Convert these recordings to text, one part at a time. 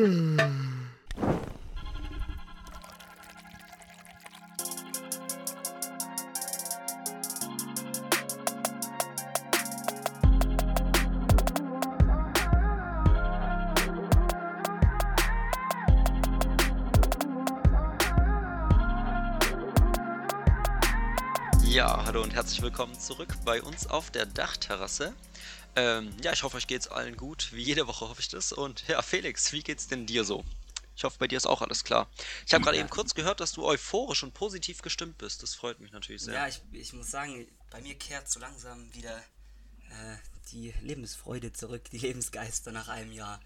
Ja, hallo und herzlich willkommen zurück bei uns auf der Dachterrasse. Ähm, ja, ich hoffe, euch geht's allen gut. Wie jede Woche hoffe ich das. Und ja, Felix, wie geht's denn dir so? Ich hoffe, bei dir ist auch alles klar. Ich habe gerade eben kurz gehört, dass du euphorisch und positiv gestimmt bist. Das freut mich natürlich sehr. Ja, ich, ich muss sagen, bei mir kehrt so langsam wieder äh, die Lebensfreude zurück, die Lebensgeister nach einem Jahr.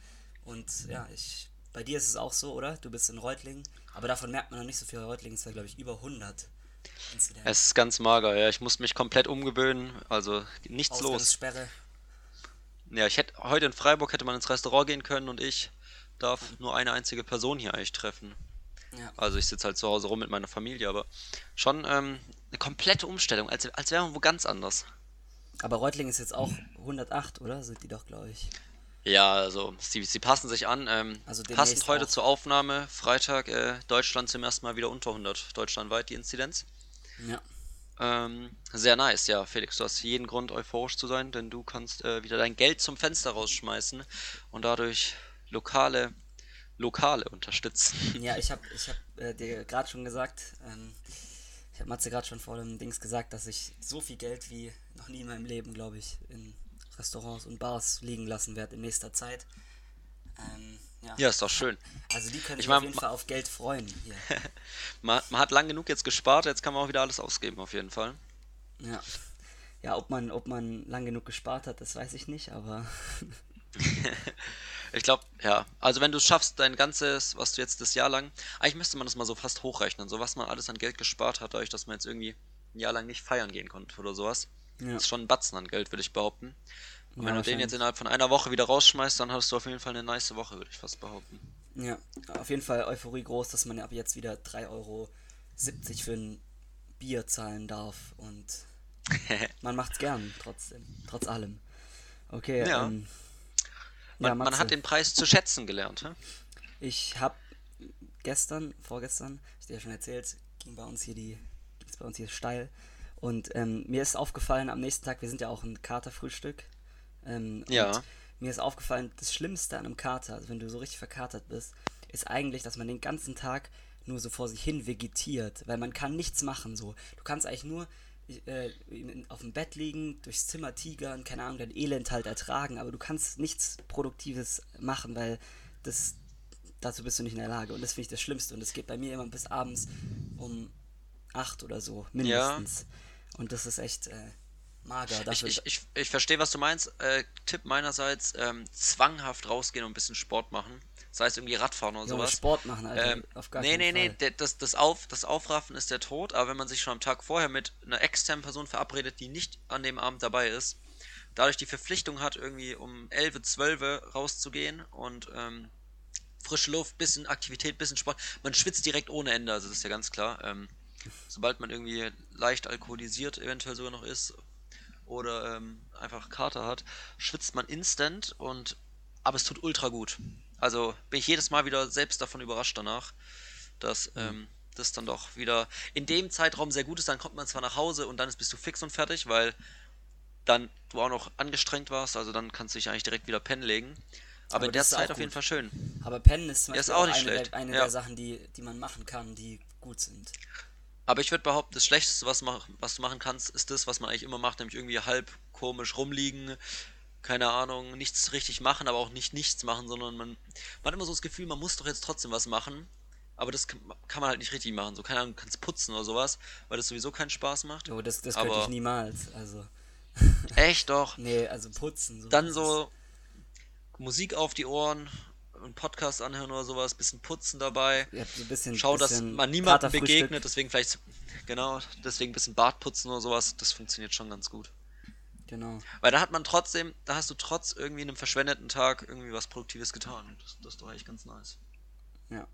Und ja, ich, bei dir ist es auch so, oder? Du bist in Reutlingen, aber davon merkt man noch nicht so viel. Reutlingen ist ja, glaube ich, über 100 Inzidenz. Es ist ganz mager, ja. Ich muss mich komplett umgewöhnen. Also nichts los. Ja, ich hätte heute in Freiburg hätte man ins Restaurant gehen können und ich darf nur eine einzige Person hier eigentlich treffen. Ja. Also ich sitze halt zu Hause rum mit meiner Familie, aber schon ähm, eine komplette Umstellung, als, als wäre man wo ganz anders. Aber Reutlingen ist jetzt auch 108, oder? Sind die doch, glaube ich. Ja, also sie, sie passen sich an. Ähm, Also passend heute auch. zur Aufnahme, Freitag, äh, Deutschland zum ersten Mal wieder unter 100, deutschlandweit die Inzidenz. Ja. Ähm, sehr nice, ja, Felix, du hast jeden Grund euphorisch zu sein, denn du kannst äh, wieder dein Geld zum Fenster rausschmeißen und dadurch lokale, lokale unterstützen. Ja, ich habe ich hab, äh, dir gerade schon gesagt, ähm, ich habe Matze gerade schon vor dem Dings gesagt, dass ich so viel Geld wie noch nie in meinem Leben, glaube ich, in Restaurants und Bars liegen lassen werde in nächster Zeit. Ähm, ja. Ja, ist doch schön. Also die können Ich mein, auf jeden Fall auf Geld freuen hier. Man, man hat lang genug jetzt gespart, jetzt kann man auch wieder alles ausgeben, auf jeden Fall. ja. Ja, ob man, ob man lang genug gespart hat, das weiß ich nicht, aber Ich glaube, ja. Also wenn du es schaffst, dein ganzes, was du jetzt das Jahr lang, eigentlich müsste man das mal so fast hochrechnen, so was man alles an Geld gespart hat, dadurch, dass man jetzt irgendwie ein Jahr lang nicht feiern gehen konnte oder sowas. Ja. Das ist schon ein Batzen an Geld, würde ich behaupten. Und Ja, wenn du den jetzt innerhalb von einer Woche wieder rausschmeißt, dann hast du auf jeden Fall eine nice Woche, würde ich fast behaupten. ja, auf jeden Fall Euphorie groß, dass man ab jetzt wieder 3,70 Euro für ein Bier zahlen darf und man macht's gern, trotzdem, trotz allem. Okay, Ja. ähm, Man, ja, man hat den Preis zu schätzen gelernt, hä? Ich habe gestern, vorgestern, ich dir ja schon erzählt, ging bei uns hier die, ging's bei uns hier steil. Und ähm, mir ist aufgefallen, am nächsten Tag, wir sind ja auch ein Katerfrühstück. Ähm, Ja. Und mir ist aufgefallen, das Schlimmste an einem Kater, also wenn du so richtig verkatert bist, ist eigentlich, dass man den ganzen Tag nur so vor sich hin vegetiert, weil man kann nichts machen so. Du kannst eigentlich nur äh, auf dem Bett liegen, durchs Zimmer tigern, keine Ahnung, dein Elend halt ertragen, aber du kannst nichts Produktives machen, weil das dazu bist du nicht in der Lage. Und das finde ich das Schlimmste. Und es geht bei mir immer bis abends um 8 oder so, mindestens. Und das ist echt äh, mager. Ich, ich, ich, ich verstehe, was du meinst. Äh, Tipp meinerseits, ähm, zwanghaft rausgehen und ein bisschen Sport machen. Sei es irgendwie Radfahren oder Junge, sowas. Sport machen, Alter. Ähm, auf gar nee, nee, nee, Fall. der- das, das, Auf, das Aufraffen ist der Tod, aber wenn man sich schon am Tag vorher mit einer externen Person verabredet, die nicht an dem Abend dabei ist, dadurch die Verpflichtung hat, irgendwie um 11, 12 rauszugehen und ähm, frische Luft, bisschen Aktivität, bisschen Sport, man schwitzt direkt ohne Ende, also das ist ja ganz klar. Ähm, sobald man irgendwie leicht alkoholisiert eventuell sogar noch ist oder ähm, einfach Kater hat, schwitzt man instant und aber es tut ultra gut. Also bin ich jedes Mal wieder selbst davon überrascht danach, dass ähm, das dann doch wieder in dem Zeitraum sehr gut ist. Dann kommt man zwar nach Hause und dann ist, bist du fix und fertig, weil dann du auch noch angestrengt warst, also dann kannst du dich eigentlich direkt wieder pennen legen. Aber, Aber in der Zeit auf jeden. Fall schön. Aber Pennen ist zum Ja, ist Beispiel auch auch eine, der, eine Ja. der Sachen, die, die man machen kann, die gut sind. Aber ich würde behaupten, das Schlechteste, was, mach, was du machen kannst, ist das, was man eigentlich immer macht, nämlich irgendwie halb komisch rumliegen, keine Ahnung, nichts richtig machen, aber auch nicht nichts machen, sondern man, man hat immer so das Gefühl, man muss doch jetzt trotzdem was machen, aber das kann, kann man halt nicht richtig machen. So, keine Ahnung, du kannst putzen oder sowas, weil das sowieso keinen Spaß macht. Jo, das, das könnte Aber- ich niemals. Also, Echt doch. nee, also putzen. So, Dann so Musik auf die Ohren, einen Podcast anhören oder sowas, bisschen putzen dabei. Ja, so ein bisschen, Schau, dass man niemandem begegnet, deswegen vielleicht, genau, deswegen ein bisschen Bart putzen oder sowas, das funktioniert schon ganz gut. Genau. Weil da hat man trotzdem, da hast du trotz irgendwie einem verschwendeten Tag irgendwie was Produktives getan. Das, das ist doch eigentlich ganz nice. Ja.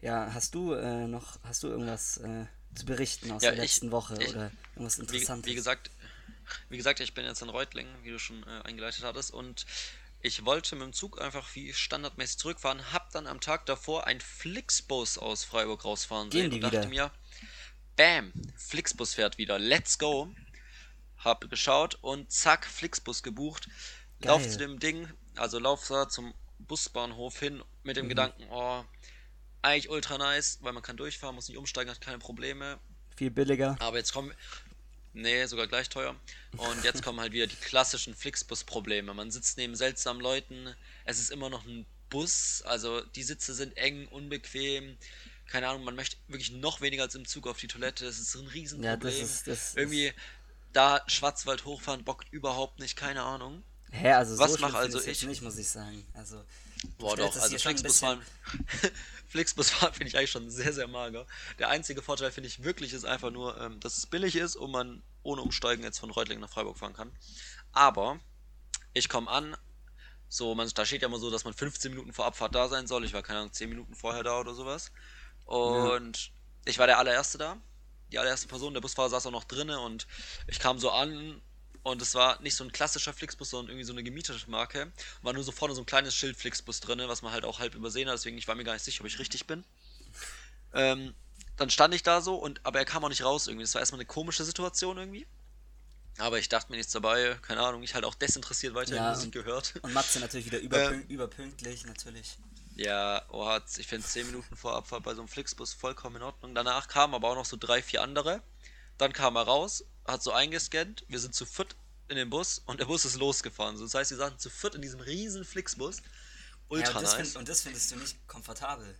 Ja, hast du äh, noch, hast du irgendwas äh, zu berichten aus Ja, der ich- letzten Woche ich- oder irgendwas Wie, Interessantes? wie gesagt, wie gesagt, ich bin jetzt in Reutlingen, wie du schon äh, eingeleitet hattest, und ich wollte mit dem Zug einfach wie standardmäßig zurückfahren, hab dann am Tag davor ein Flixbus aus Freiburg rausfahren sehen und dachte wieder? mir, bam, Flixbus fährt wieder, let's go. Hab geschaut und zack, Flixbus gebucht. Lauf Geil. zu dem Ding, also lauf da zum Busbahnhof hin mit dem Mhm. Gedanken, oh, eigentlich ultra nice, weil man kann durchfahren, muss nicht umsteigen, hat keine Probleme. Viel billiger. Aber jetzt kommen. Nee, sogar gleich teuer. Und jetzt kommen halt wieder die klassischen Flixbus-Probleme. Man sitzt neben seltsamen Leuten. Es ist immer noch ein Bus. Also die Sitze sind eng, unbequem. Keine Ahnung, man möchte wirklich noch weniger als im Zug auf die Toilette. Das ist ein Ja, Riesenproblem. das ist. Das Irgendwie da Schwarzwald hochfahren bockt überhaupt nicht, keine Ahnung. Hä, also Was so schlimm mach also ich? nicht, muss ich sagen. Also. Boah, doch, also Flixbus fahren. Flixbus fahren finde ich eigentlich schon sehr, sehr mager. Der einzige Vorteil finde ich wirklich ist einfach nur, ähm, dass es billig ist und man ohne Umsteigen jetzt von Reutlingen nach Freiburg fahren kann. Aber ich komme an, so, man, da steht ja immer so, dass man 15 Minuten vor Abfahrt da sein soll. Ich war keine Ahnung, 10 Minuten vorher da oder sowas. Und ich war der allererste da. Die allererste Person, der Busfahrer saß auch noch drinne und ich kam so an und es war nicht so ein klassischer Flixbus, sondern irgendwie so eine gemietete Marke. War nur so vorne so ein kleines Schild Flixbus drinne, was man halt auch halb übersehen hat, deswegen ich war mir gar nicht sicher, ob ich richtig bin. Ähm, dann stand ich da so und aber er kam auch nicht raus irgendwie. Das war erstmal eine komische Situation irgendwie. Aber ich dachte mir nichts dabei, keine Ahnung, ich halt auch desinteressiert weiter Ja, Musik gehört. Und Matze natürlich wieder überpünkt, überpünktlich, natürlich. Ja, oha, ich finde 10 Minuten vor Abfahrt bei so einem Flixbus vollkommen in Ordnung. Danach kamen aber auch noch so drei, vier andere. Dann kam er raus, hat so eingescannt, wir sind zu viert in dem Bus und der Bus ist losgefahren. So, das heißt, wir saßen zu viert in diesem riesen Flixbus. Ja, Ultra und, das nice. find, und das findest du nicht komfortabel.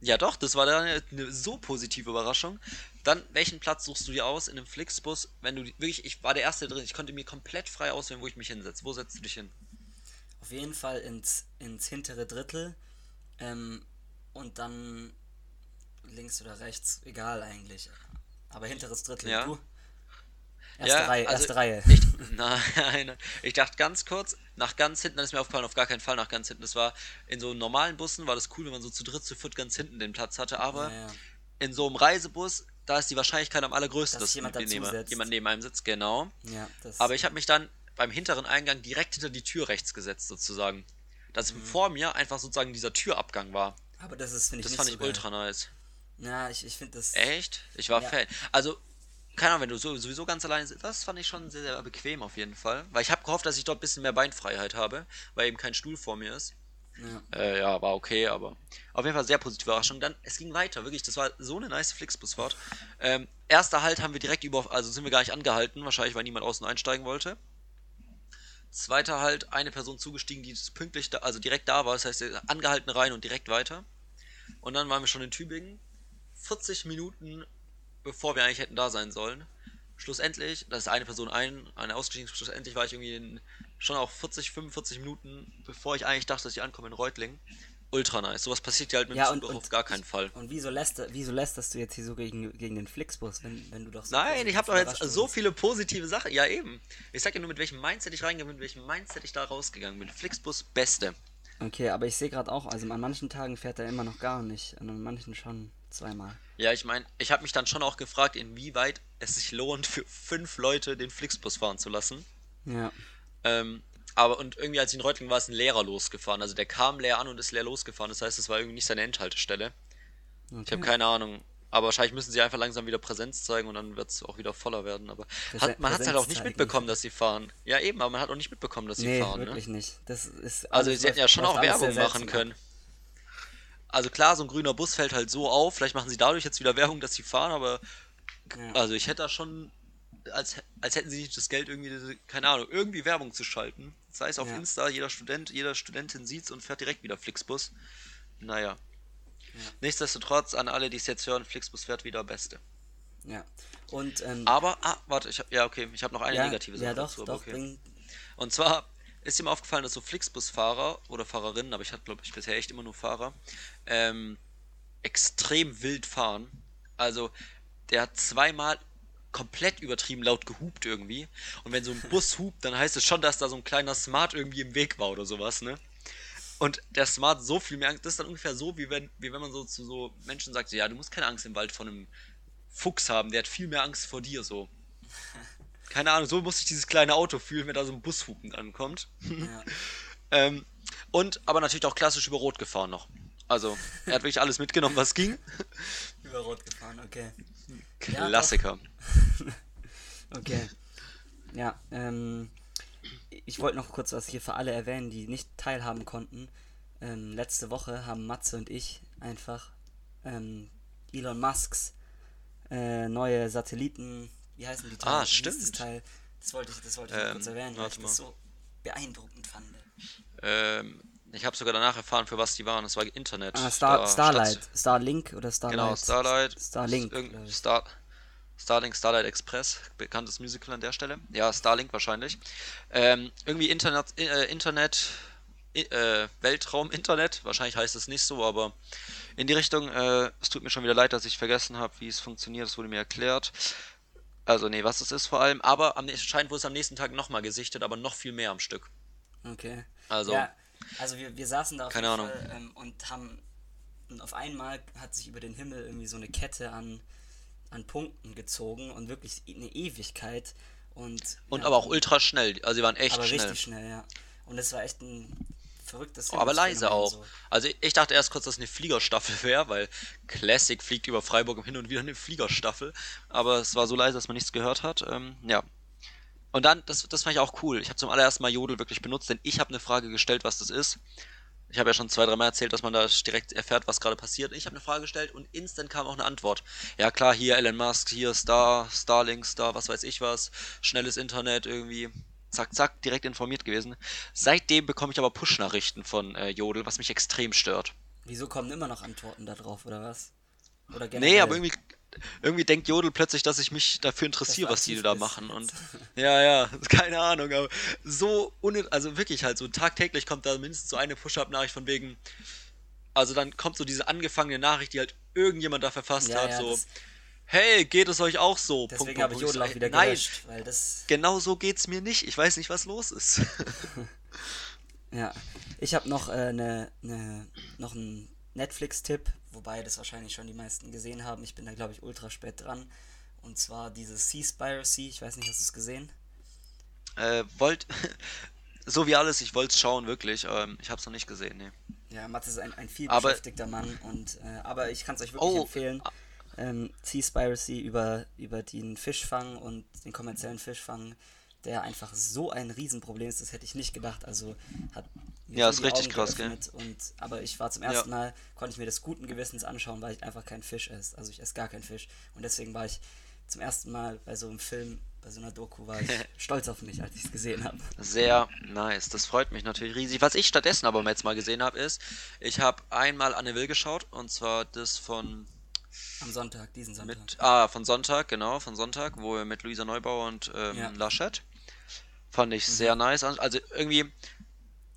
Ja, doch, das war dann eine so positive Überraschung. Dann, welchen Platz suchst du dir aus in einem Flixbus, wenn du wirklich, ich war der Erste drin, ich konnte mir komplett frei auswählen, wo ich mich hinsetze. Wo setzt du dich hin? Auf jeden Fall ins, ins hintere Drittel. Ähm, und dann links oder rechts, egal eigentlich. Aber hinteres Drittel. Ja. Du? Erste Reihe, also erste Reihe. Ich, nein, ich dachte ganz kurz, nach ganz hinten, dann ist mir aufgefallen, auf gar keinen Fall nach ganz hinten. Das war in so normalen Bussen war das cool, wenn man so zu dritt, zu viert ganz hinten den Platz hatte, aber Ja, ja. in so einem Reisebus, da ist die Wahrscheinlichkeit am allergrößten, Dass dass, jemand neben, jemand neben einem sitzt, genau. Ja, Aber ich habe mich dann beim hinteren Eingang direkt hinter die Tür rechts gesetzt, sozusagen. Dass Mhm. vor mir einfach sozusagen dieser Türabgang war. aber das ist, finde ich, Das nicht fand so ich geil. ultra nice. Ja, ich, ich finde das. Echt? Ich war Ja. Fan. Also, keine Ahnung, wenn du so- sowieso ganz alleine sitzt, das fand ich schon sehr, sehr bequem auf jeden Fall. Weil ich habe gehofft, dass ich dort ein bisschen mehr Beinfreiheit habe, weil eben kein Stuhl vor mir ist. Ja. Äh, ja, war okay, aber auf jeden Fall sehr positive Überraschung. Dann, es ging weiter, wirklich, das war so eine nice Flixbusfahrt. Ähm, erster Halt haben wir direkt über, also sind wir gar nicht angehalten, wahrscheinlich, weil niemand außen einsteigen wollte. Zweiter Halt, eine Person zugestiegen, die pünktlich da, also direkt da war, das heißt, angehalten rein und direkt weiter. Und dann waren wir schon in Tübingen, 40 Minuten bevor wir eigentlich hätten da sein sollen. Schlussendlich, da ist eine Person ein, eine ausgestiegen, schlussendlich war ich irgendwie in, schon auch 40, 45 Minuten, bevor ich eigentlich dachte, dass ich ankomme in Reutlingen. Ultra nice. Sowas passiert ja halt mit Ja, dem Zug auf gar keinen Fall. Und wieso, läster, wieso lästerst du jetzt hier so gegen, gegen den Flixbus, wenn, wenn du doch so Nein, ich habe doch jetzt so viele positive Sachen. Ja, eben. Ich sag ja nur, mit welchem Mindset ich reingegangen bin, mit welchem Mindset ich da rausgegangen bin. Flixbus, beste. Okay, aber ich sehe gerade auch, also an manchen Tagen fährt er immer noch gar nicht, und an manchen schon zweimal. Ja, ich meine, ich habe mich dann schon auch gefragt, inwieweit es sich lohnt, für fünf Leute den Flixbus fahren zu lassen. Ja. Ähm, aber und irgendwie, als ich in Reutlingen war, ist ein Lehrer losgefahren. Also der kam leer an und ist leer losgefahren. Das heißt, es war irgendwie nicht seine Endhaltestelle. Ich Okay. habe keine Ahnung. Aber wahrscheinlich müssen sie einfach langsam wieder Präsenz zeigen und dann wird es auch wieder voller werden. Aber hat, man hat es halt auch nicht mitbekommen, dass sie fahren. Ja, eben, aber man hat auch nicht mitbekommen, dass sie Nee, fahren. Ne? wirklich nicht. Das ist Also sie hätten ja schon auch Werbung machen können. Also klar, so ein grüner Bus fällt halt so auf. Vielleicht machen sie dadurch jetzt wieder Werbung, dass sie fahren, aber Ja. also ich hätte da schon, als, als hätten sie nicht das Geld irgendwie, keine Ahnung, irgendwie Werbung zu schalten. Sei es auf Ja. Insta, jeder Student, jeder Studentin sieht's und fährt direkt wieder Flixbus. Naja. Nichtsdestotrotz, an alle, die es jetzt hören, Flixbus fährt wieder Beste. Ja. Und, ähm, Aber, ah, warte, ich hab, ja, okay, ich habe noch eine ja, negative Sache ja, doch, dazu, doch, okay. Und zwar ist mir aufgefallen, dass so Flixbus-Fahrer oder Fahrerinnen, aber ich hatte, glaube ich, bisher echt immer nur Fahrer, ähm, extrem wild fahren. Also, der hat zweimal komplett übertrieben laut gehupt irgendwie. Und wenn so ein Bus hupt, dann heißt es schon, dass da so ein kleiner Smart irgendwie im Weg war oder sowas, ne? Und der Smart so viel mehr Angst, das ist dann ungefähr so, wie wenn, wie wenn man so zu so Menschen sagt, ja, du musst keine Angst im Wald vor einem Fuchs haben, der hat viel mehr Angst vor dir, so. Keine Ahnung, so muss sich dieses kleine Auto fühlen, wenn da so ein Bus hupend ankommt. ja. ähm, und aber natürlich auch klassisch über Rot gefahren noch. Also, er hat wirklich alles mitgenommen, was ging. Über Rot gefahren, okay. Klassiker. Ja, okay. Ja, ähm, ich wollte noch kurz was hier für alle erwähnen, die nicht teilhaben konnten. Ähm, letzte Woche haben Matze und ich einfach ähm, Elon Musks äh, neue Satelliten, wie heißen die Ah, Teile? Hieß stimmt. Das, Teil? das wollte ich, das wollte ich Ähm, kurz erwähnen, weil ich mal. das so beeindruckend fand. Ähm, ich habe sogar danach erfahren, für was die waren. Das war Internet. Ah, Star, Da Starlight, stand- Starlink oder Starlight? Genau, Starlight. Starlink. Irgend-. Star, Starlink, Starlight Express, bekanntes Musical an der Stelle. Ja, Starlink wahrscheinlich. Ähm, irgendwie Internet, äh, Internet, äh, Weltraum, Internet. Wahrscheinlich heißt es nicht so, aber in die Richtung. Äh, es tut mir schon wieder leid, dass ich vergessen habe, wie es funktioniert. Es wurde mir erklärt. Also, nee, was es ist vor allem. Aber am, anscheinend wurde es am nächsten Tag nochmal gesichtet, aber noch viel mehr am Stück. Okay. Also- Ja, also wir, wir saßen da auf Keine Ahnung. Fall ähm, und haben. Und auf einmal hat sich über den Himmel irgendwie so eine Kette an, an Punkten gezogen und wirklich eine Ewigkeit. Und, Und ja, aber auch ultra schnell. Also, sie waren echt aber schnell. richtig schnell, ja. Und es war echt ein verrücktes Oh, aber leise auch. So. Also ich dachte erst kurz, dass es eine Fliegerstaffel wäre, weil Classic fliegt über Freiburg hin und wieder eine Fliegerstaffel. Aber es war so leise, dass man nichts gehört hat. Ähm, ja. Und dann, das, das fand ich auch cool. Ich habe zum allerersten Mal Jodel wirklich benutzt, denn ich habe eine Frage gestellt, was das ist. Ich habe ja schon zwei, dreimal erzählt, dass man da direkt erfährt, was gerade passiert. Ich habe eine Frage gestellt und instant kam auch eine Antwort. Ja klar, hier Elon Musk, hier Star, Starlink, Star, was weiß ich was, schnelles Internet irgendwie. Zack, zack, direkt informiert gewesen. Seitdem bekomme ich aber Push-Nachrichten von äh, Jodel, was mich extrem stört. Wieso kommen immer noch Antworten da drauf, oder was? Oder Nee, aber irgendwie, irgendwie denkt Jodel plötzlich, dass ich mich dafür interessiere, was die da machen. Und ja, ja, keine Ahnung, aber so also wirklich halt so tagtäglich kommt da mindestens so eine Push-Up-Nachricht von wegen. Also dann kommt so diese angefangene Nachricht, die halt irgendjemand da verfasst Ja, hat, ja, so. das- Hey, geht es euch auch so? Deswegen habe ich Jodel auch wieder Nein, gelöscht, weil das. genau so geht's mir nicht. Ich weiß nicht, was los ist. Ja. Ich habe noch, äh, ne, ne, noch einen Netflix-Tipp, wobei das wahrscheinlich schon die meisten gesehen haben. Ich bin da, glaube ich, ultra spät dran. Und zwar dieses Seaspiracy. Ich weiß nicht, hast du es gesehen? äh, wollt. so wie alles, ich wollte es schauen, wirklich. Ähm, ich habe es noch nicht gesehen, nee. Ja, Matt ist ein, ein viel Aber- beschäftigter Mann. Und, äh, aber ich kann es euch wirklich Oh, empfehlen. Ähm, Seaspiracy über, über den Fischfang und den kommerziellen Fischfang, der einfach so ein Riesenproblem ist, das hätte ich nicht gedacht. Also hat mir Ja, ist richtig Augen krass, gell? Und, aber ich war zum Ja. ersten Mal, konnte ich mir das guten Gewissens anschauen, weil ich einfach kein Fisch esse. Also ich esse gar keinen Fisch. Und deswegen war ich zum ersten Mal bei so einem Film, bei so einer Doku, war ich stolz auf mich, als ich es gesehen habe. Sehr nice, das freut mich natürlich riesig. Was ich stattdessen aber jetzt mal gesehen habe, ist, ich habe einmal Anne Will geschaut und zwar das von Am Sonntag, diesen Sonntag. mit ah von Sonntag, genau, von Sonntag, wo er mit Luisa Neubauer und ähm, Ja. Laschet fand ich sehr nice. Also irgendwie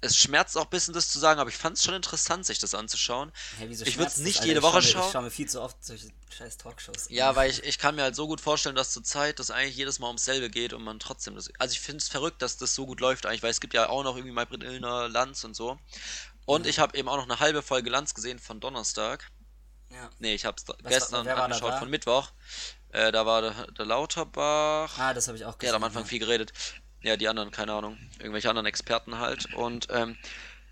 es schmerzt auch ein bisschen das zu sagen, aber ich fand es schon interessant, sich das anzuschauen. Hey, wieso ich würde es nicht Alter? jede Woche schauen. Ich schaue mir viel zu oft solche scheiß Talkshows. Ja, weil ich, ich kann mir halt so gut vorstellen, dass zur Zeit das eigentlich jedes Mal ums selbe geht und man trotzdem das. Also ich finde es verrückt, dass das so gut läuft eigentlich, weil es gibt ja auch noch irgendwie Maybrit Illner, Lanz und so. Und ich habe eben auch noch eine halbe Folge Lanz gesehen von Donnerstag. Ja. Nee, ich habe es war- gestern angeschaut von Mittwoch. Äh, da war der, der Lauterbach. Ah, das habe ich auch Der gesehen. hat am Anfang viel geredet. Ja, die anderen, keine Ahnung. Irgendwelche anderen Experten halt. Und ähm,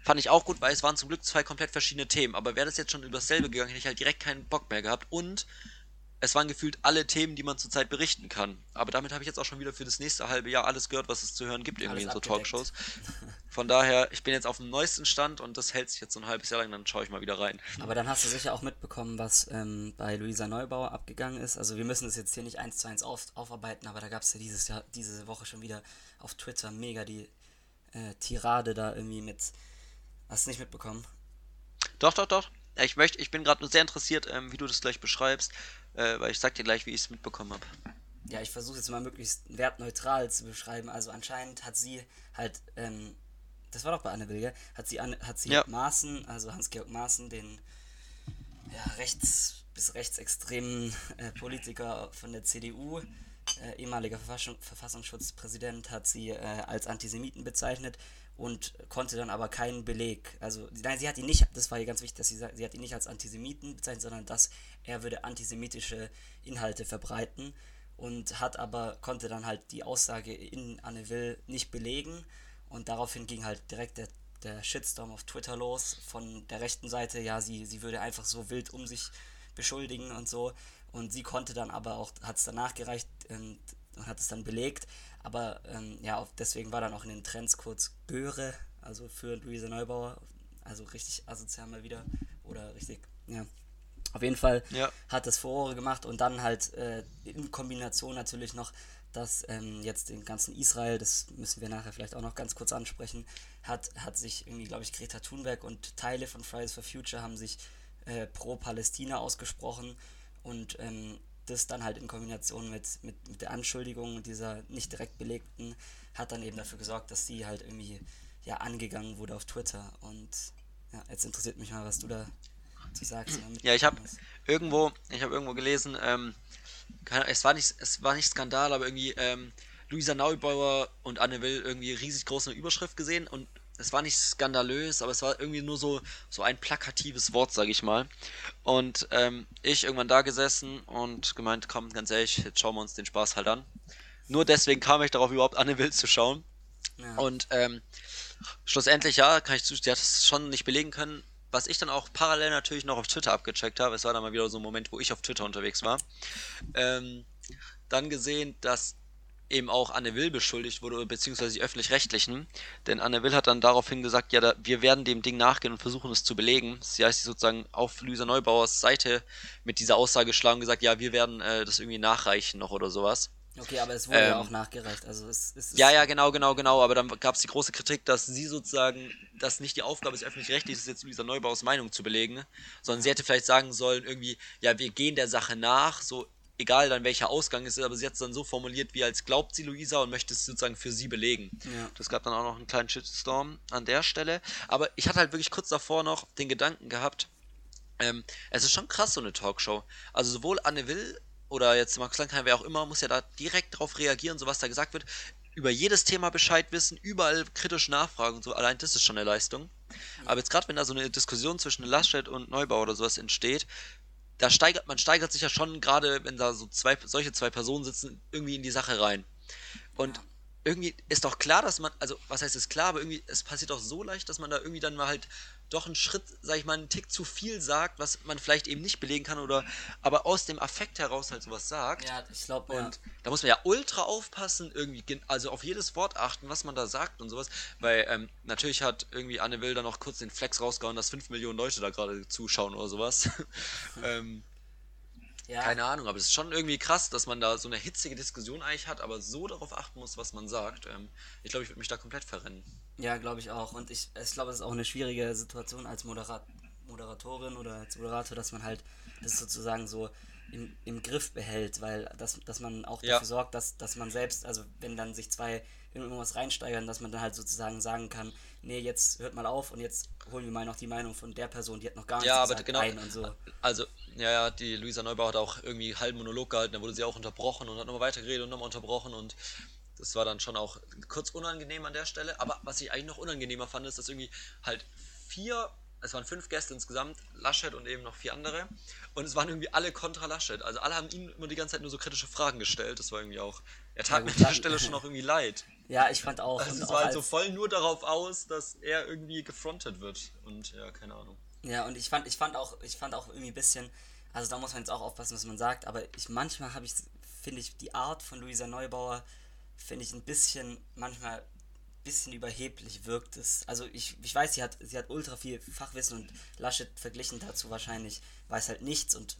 fand ich auch gut, weil es waren zum Glück zwei komplett verschiedene Themen. Aber wäre das jetzt schon über dasselbe gegangen, hätte ich halt direkt keinen Bock mehr gehabt. Und es waren gefühlt alle Themen, die man zurzeit berichten kann. Aber damit habe ich jetzt auch schon wieder für das nächste halbe Jahr alles gehört, was es zu hören gibt, irgendwie Alles in so abgedeckt. Talkshows. Von daher, ich bin jetzt auf dem neuesten Stand und das hält sich jetzt so ein halbes Jahr lang, dann schaue ich mal wieder rein. Aber dann hast du sicher auch mitbekommen, was ähm, bei Luisa Neubauer abgegangen ist. Also wir müssen es jetzt hier nicht eins zu eins auf, aufarbeiten, aber da gab es ja dieses Jahr, diese Woche schon wieder auf Twitter mega die äh, Tirade da irgendwie mit. Hast du nicht mitbekommen? Doch, doch, doch. Ich möchte, ich bin gerade nur sehr interessiert, ähm, wie du das gleich beschreibst, äh, weil ich sag dir gleich, wie ich es mitbekommen habe. Ja, ich versuche jetzt mal möglichst wertneutral zu beschreiben. Also anscheinend hat sie halt, ähm, das war doch bei Anne Will, gell? Hat sie, hat sie Ja. Maaßen, also Hans-Georg Maaßen, den ja, rechts bis rechtsextremen äh, Politiker von der CDU, äh, ehemaliger Verfassung, Verfassungsschutzpräsident, hat sie äh, als Antisemiten bezeichnet und konnte dann aber keinen Beleg. Also, nein, sie hat ihn nicht, das war hier ganz wichtig, dass sie sie hat ihn nicht als Antisemiten bezeichnet, sondern dass er würde antisemitische Inhalte verbreiten und hat aber, konnte dann halt die Aussage in Anne Will nicht belegen und daraufhin ging halt direkt der, der Shitstorm auf Twitter los von der rechten Seite, ja, sie, sie würde einfach so wild um sich beschuldigen und so. Und sie konnte dann aber auch, hat es danach gereicht und, und hat es dann belegt. Aber ähm, ja, deswegen war dann auch in den Trends kurz Göre, also für Luisa Neubauer, also richtig asozial mal wieder. Oder richtig, ja. Auf jeden Fall Ja. hat das Furore gemacht und dann halt äh, in Kombination natürlich noch, dass ähm, jetzt den ganzen Israel, das müssen wir nachher vielleicht auch noch ganz kurz ansprechen, hat, hat sich irgendwie, glaube ich, Greta Thunberg und Teile von Fridays for Future haben sich äh, pro Palästina ausgesprochen und ähm, das dann halt in Kombination mit, mit, mit der Anschuldigung dieser nicht direkt belegten hat dann eben dafür gesorgt, dass sie halt irgendwie ja angegangen wurde auf Twitter und ja, jetzt interessiert mich mal, was du da zu sagst. Ja, ich habe irgendwo, ich habe irgendwo gelesen, ähm, es war nicht, es war nicht Skandal, aber irgendwie ähm, Luisa Neubauer und Anne Will irgendwie riesig große Überschrift gesehen und es war nicht skandalös, aber es war irgendwie nur so, so ein plakatives Wort, sag ich mal. Und ähm, ich irgendwann da gesessen und gemeint, komm, ganz ehrlich, jetzt schauen wir uns den Spaß halt an. Nur deswegen kam ich darauf, überhaupt Anne Will zu schauen. Ja. Und ähm, schlussendlich, ja, kann ich zu, die hat es schon nicht belegen können. Was ich dann auch parallel natürlich noch auf Twitter abgecheckt habe, es war dann mal wieder so ein Moment, wo ich auf Twitter unterwegs war, ähm, dann gesehen, dass eben auch Anne Will beschuldigt wurde, beziehungsweise die Öffentlich-Rechtlichen. Denn Anne Will hat dann daraufhin gesagt, ja, da, wir werden dem Ding nachgehen und versuchen es zu belegen. Sie heißt sozusagen auf Luisa Neubauers Seite mit dieser Aussage geschlagen und gesagt, ja, wir werden äh, das irgendwie nachreichen noch oder sowas. Okay, aber es wurde ja Ähm, auch nachgereicht. Also es, es ist Ja, ja, genau, genau, genau. Aber dann gab es die große Kritik, dass sie sozusagen, dass nicht die Aufgabe des öffentlich-rechtlichen ist, jetzt Luisa Neubauers Meinung zu belegen, sondern sie hätte vielleicht sagen sollen, irgendwie, ja, wir gehen der Sache nach, so egal dann welcher Ausgang es ist, aber sie hat es dann so formuliert, wie als glaubt sie Luisa und möchte es sozusagen für sie belegen. Ja. Das gab dann auch noch einen kleinen Shitstorm an der Stelle. Aber ich hatte halt wirklich kurz davor noch den Gedanken gehabt, ähm, es ist schon krass, so eine Talkshow. Also sowohl Anne Will oder jetzt Markus Langheim, wer auch immer, muss ja da direkt drauf reagieren, so was da gesagt wird. Über jedes Thema Bescheid wissen, überall kritisch nachfragen und so. Allein das ist schon eine Leistung. Aber jetzt gerade, wenn da so eine Diskussion zwischen Laschet und Neubau oder sowas entsteht, da steigert man steigert sich ja schon gerade, wenn da so zwei solche zwei Personen sitzen, irgendwie in die Sache rein. Und irgendwie ist doch klar, dass man, also was heißt es klar, aber irgendwie, es passiert doch so leicht, dass man da irgendwie dann mal halt doch einen Schritt, sag ich mal, einen Tick zu viel sagt, was man vielleicht eben nicht belegen kann oder aber aus dem Affekt heraus halt sowas sagt. Ja, ich glaube, ja. Und da muss man ja ultra aufpassen, irgendwie, gen- also auf jedes Wort achten, was man da sagt und sowas. Weil ähm, natürlich hat irgendwie Anne Will dann noch kurz den Flex rausgehauen, dass 5 Millionen Leute da gerade zuschauen oder sowas. ähm, ja, keine Ahnung, aber es ist schon irgendwie krass, dass man da so eine hitzige Diskussion eigentlich hat, aber so darauf achten muss, was man sagt. Ähm, ich glaube, ich würde mich da komplett verrennen. Ja glaube ich auch. Und ich, ich glaube, es ist auch eine schwierige Situation als Moderat Moderatorin oder als Moderator, dass man halt das sozusagen so im, im Griff behält, weil dass, dass man auch Ja. dafür sorgt, dass, dass man selbst, also wenn dann sich zwei in irgendwas reinsteigern, dass man dann halt sozusagen sagen kann, nee, jetzt hört mal auf und jetzt holen wir mal noch die Meinung von der Person, die hat noch gar nichts Ja, aber gesagt genau. ein und so. Also, ja, ja, die Luisa Neubauer hat auch irgendwie einen halben Monolog gehalten, da wurde sie auch unterbrochen und hat nochmal weitergeredet und nochmal unterbrochen und das war dann schon auch kurz unangenehm an der Stelle. Aber was ich eigentlich noch unangenehmer fand, ist, dass irgendwie halt vier, es waren fünf Gäste insgesamt, Laschet und eben noch vier andere. Und es waren irgendwie alle kontra Laschet. Also alle haben ihm immer die ganze Zeit nur so kritische Fragen gestellt. Das war irgendwie auch. Er tat Ja, mir an der Stelle schon auch irgendwie leid. Ja, ich fand auch. Also es war halt so voll nur darauf aus, dass er irgendwie gefrontet wird. Und ja, keine Ahnung. Ja, und ich fand, ich fand auch, ich fand auch irgendwie ein bisschen, also da muss man jetzt auch aufpassen, was man sagt, aber ich manchmal habe ich, finde ich, die Art von Luisa Neubauer, finde ich ein bisschen, manchmal ein bisschen überheblich wirkt es. Also ich, ich weiß, sie hat, sie hat ultra viel Fachwissen und Laschet verglichen dazu wahrscheinlich weiß halt nichts und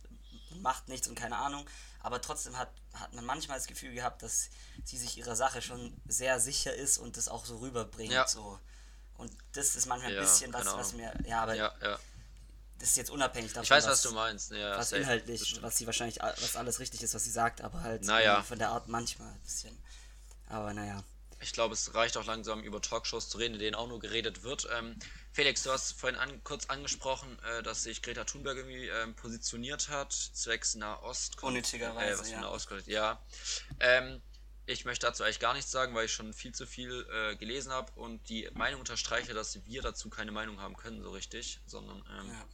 macht nichts und keine Ahnung. Aber trotzdem hat, hat man manchmal das Gefühl gehabt, dass sie sich ihrer Sache schon sehr sicher ist und das auch so rüberbringt. Ja. So. Und das ist manchmal ein Ja, bisschen was, keine was mir. Ja, aber Ja, das ist jetzt unabhängig davon, Ich weiß, was du meinst. Ja, was inhaltlich, was sie wahrscheinlich, was alles richtig ist, was sie sagt, aber halt Naja. von der Art manchmal ein bisschen. Aber naja. Ich glaube, es reicht auch langsam über Talkshows zu reden, in denen auch nur geredet wird. Ähm, Felix, du hast vorhin an, kurz angesprochen, äh, dass sich Greta Thunberg irgendwie ähm, positioniert hat, zwecks Nahost. Unnötigerweise, äh, ja. Nahost Ja. Ähm, ich möchte dazu eigentlich gar nichts sagen, weil ich schon viel zu viel äh, gelesen habe und die Meinung unterstreiche, dass wir dazu keine Meinung haben können, so richtig, sondern ähm, Ja.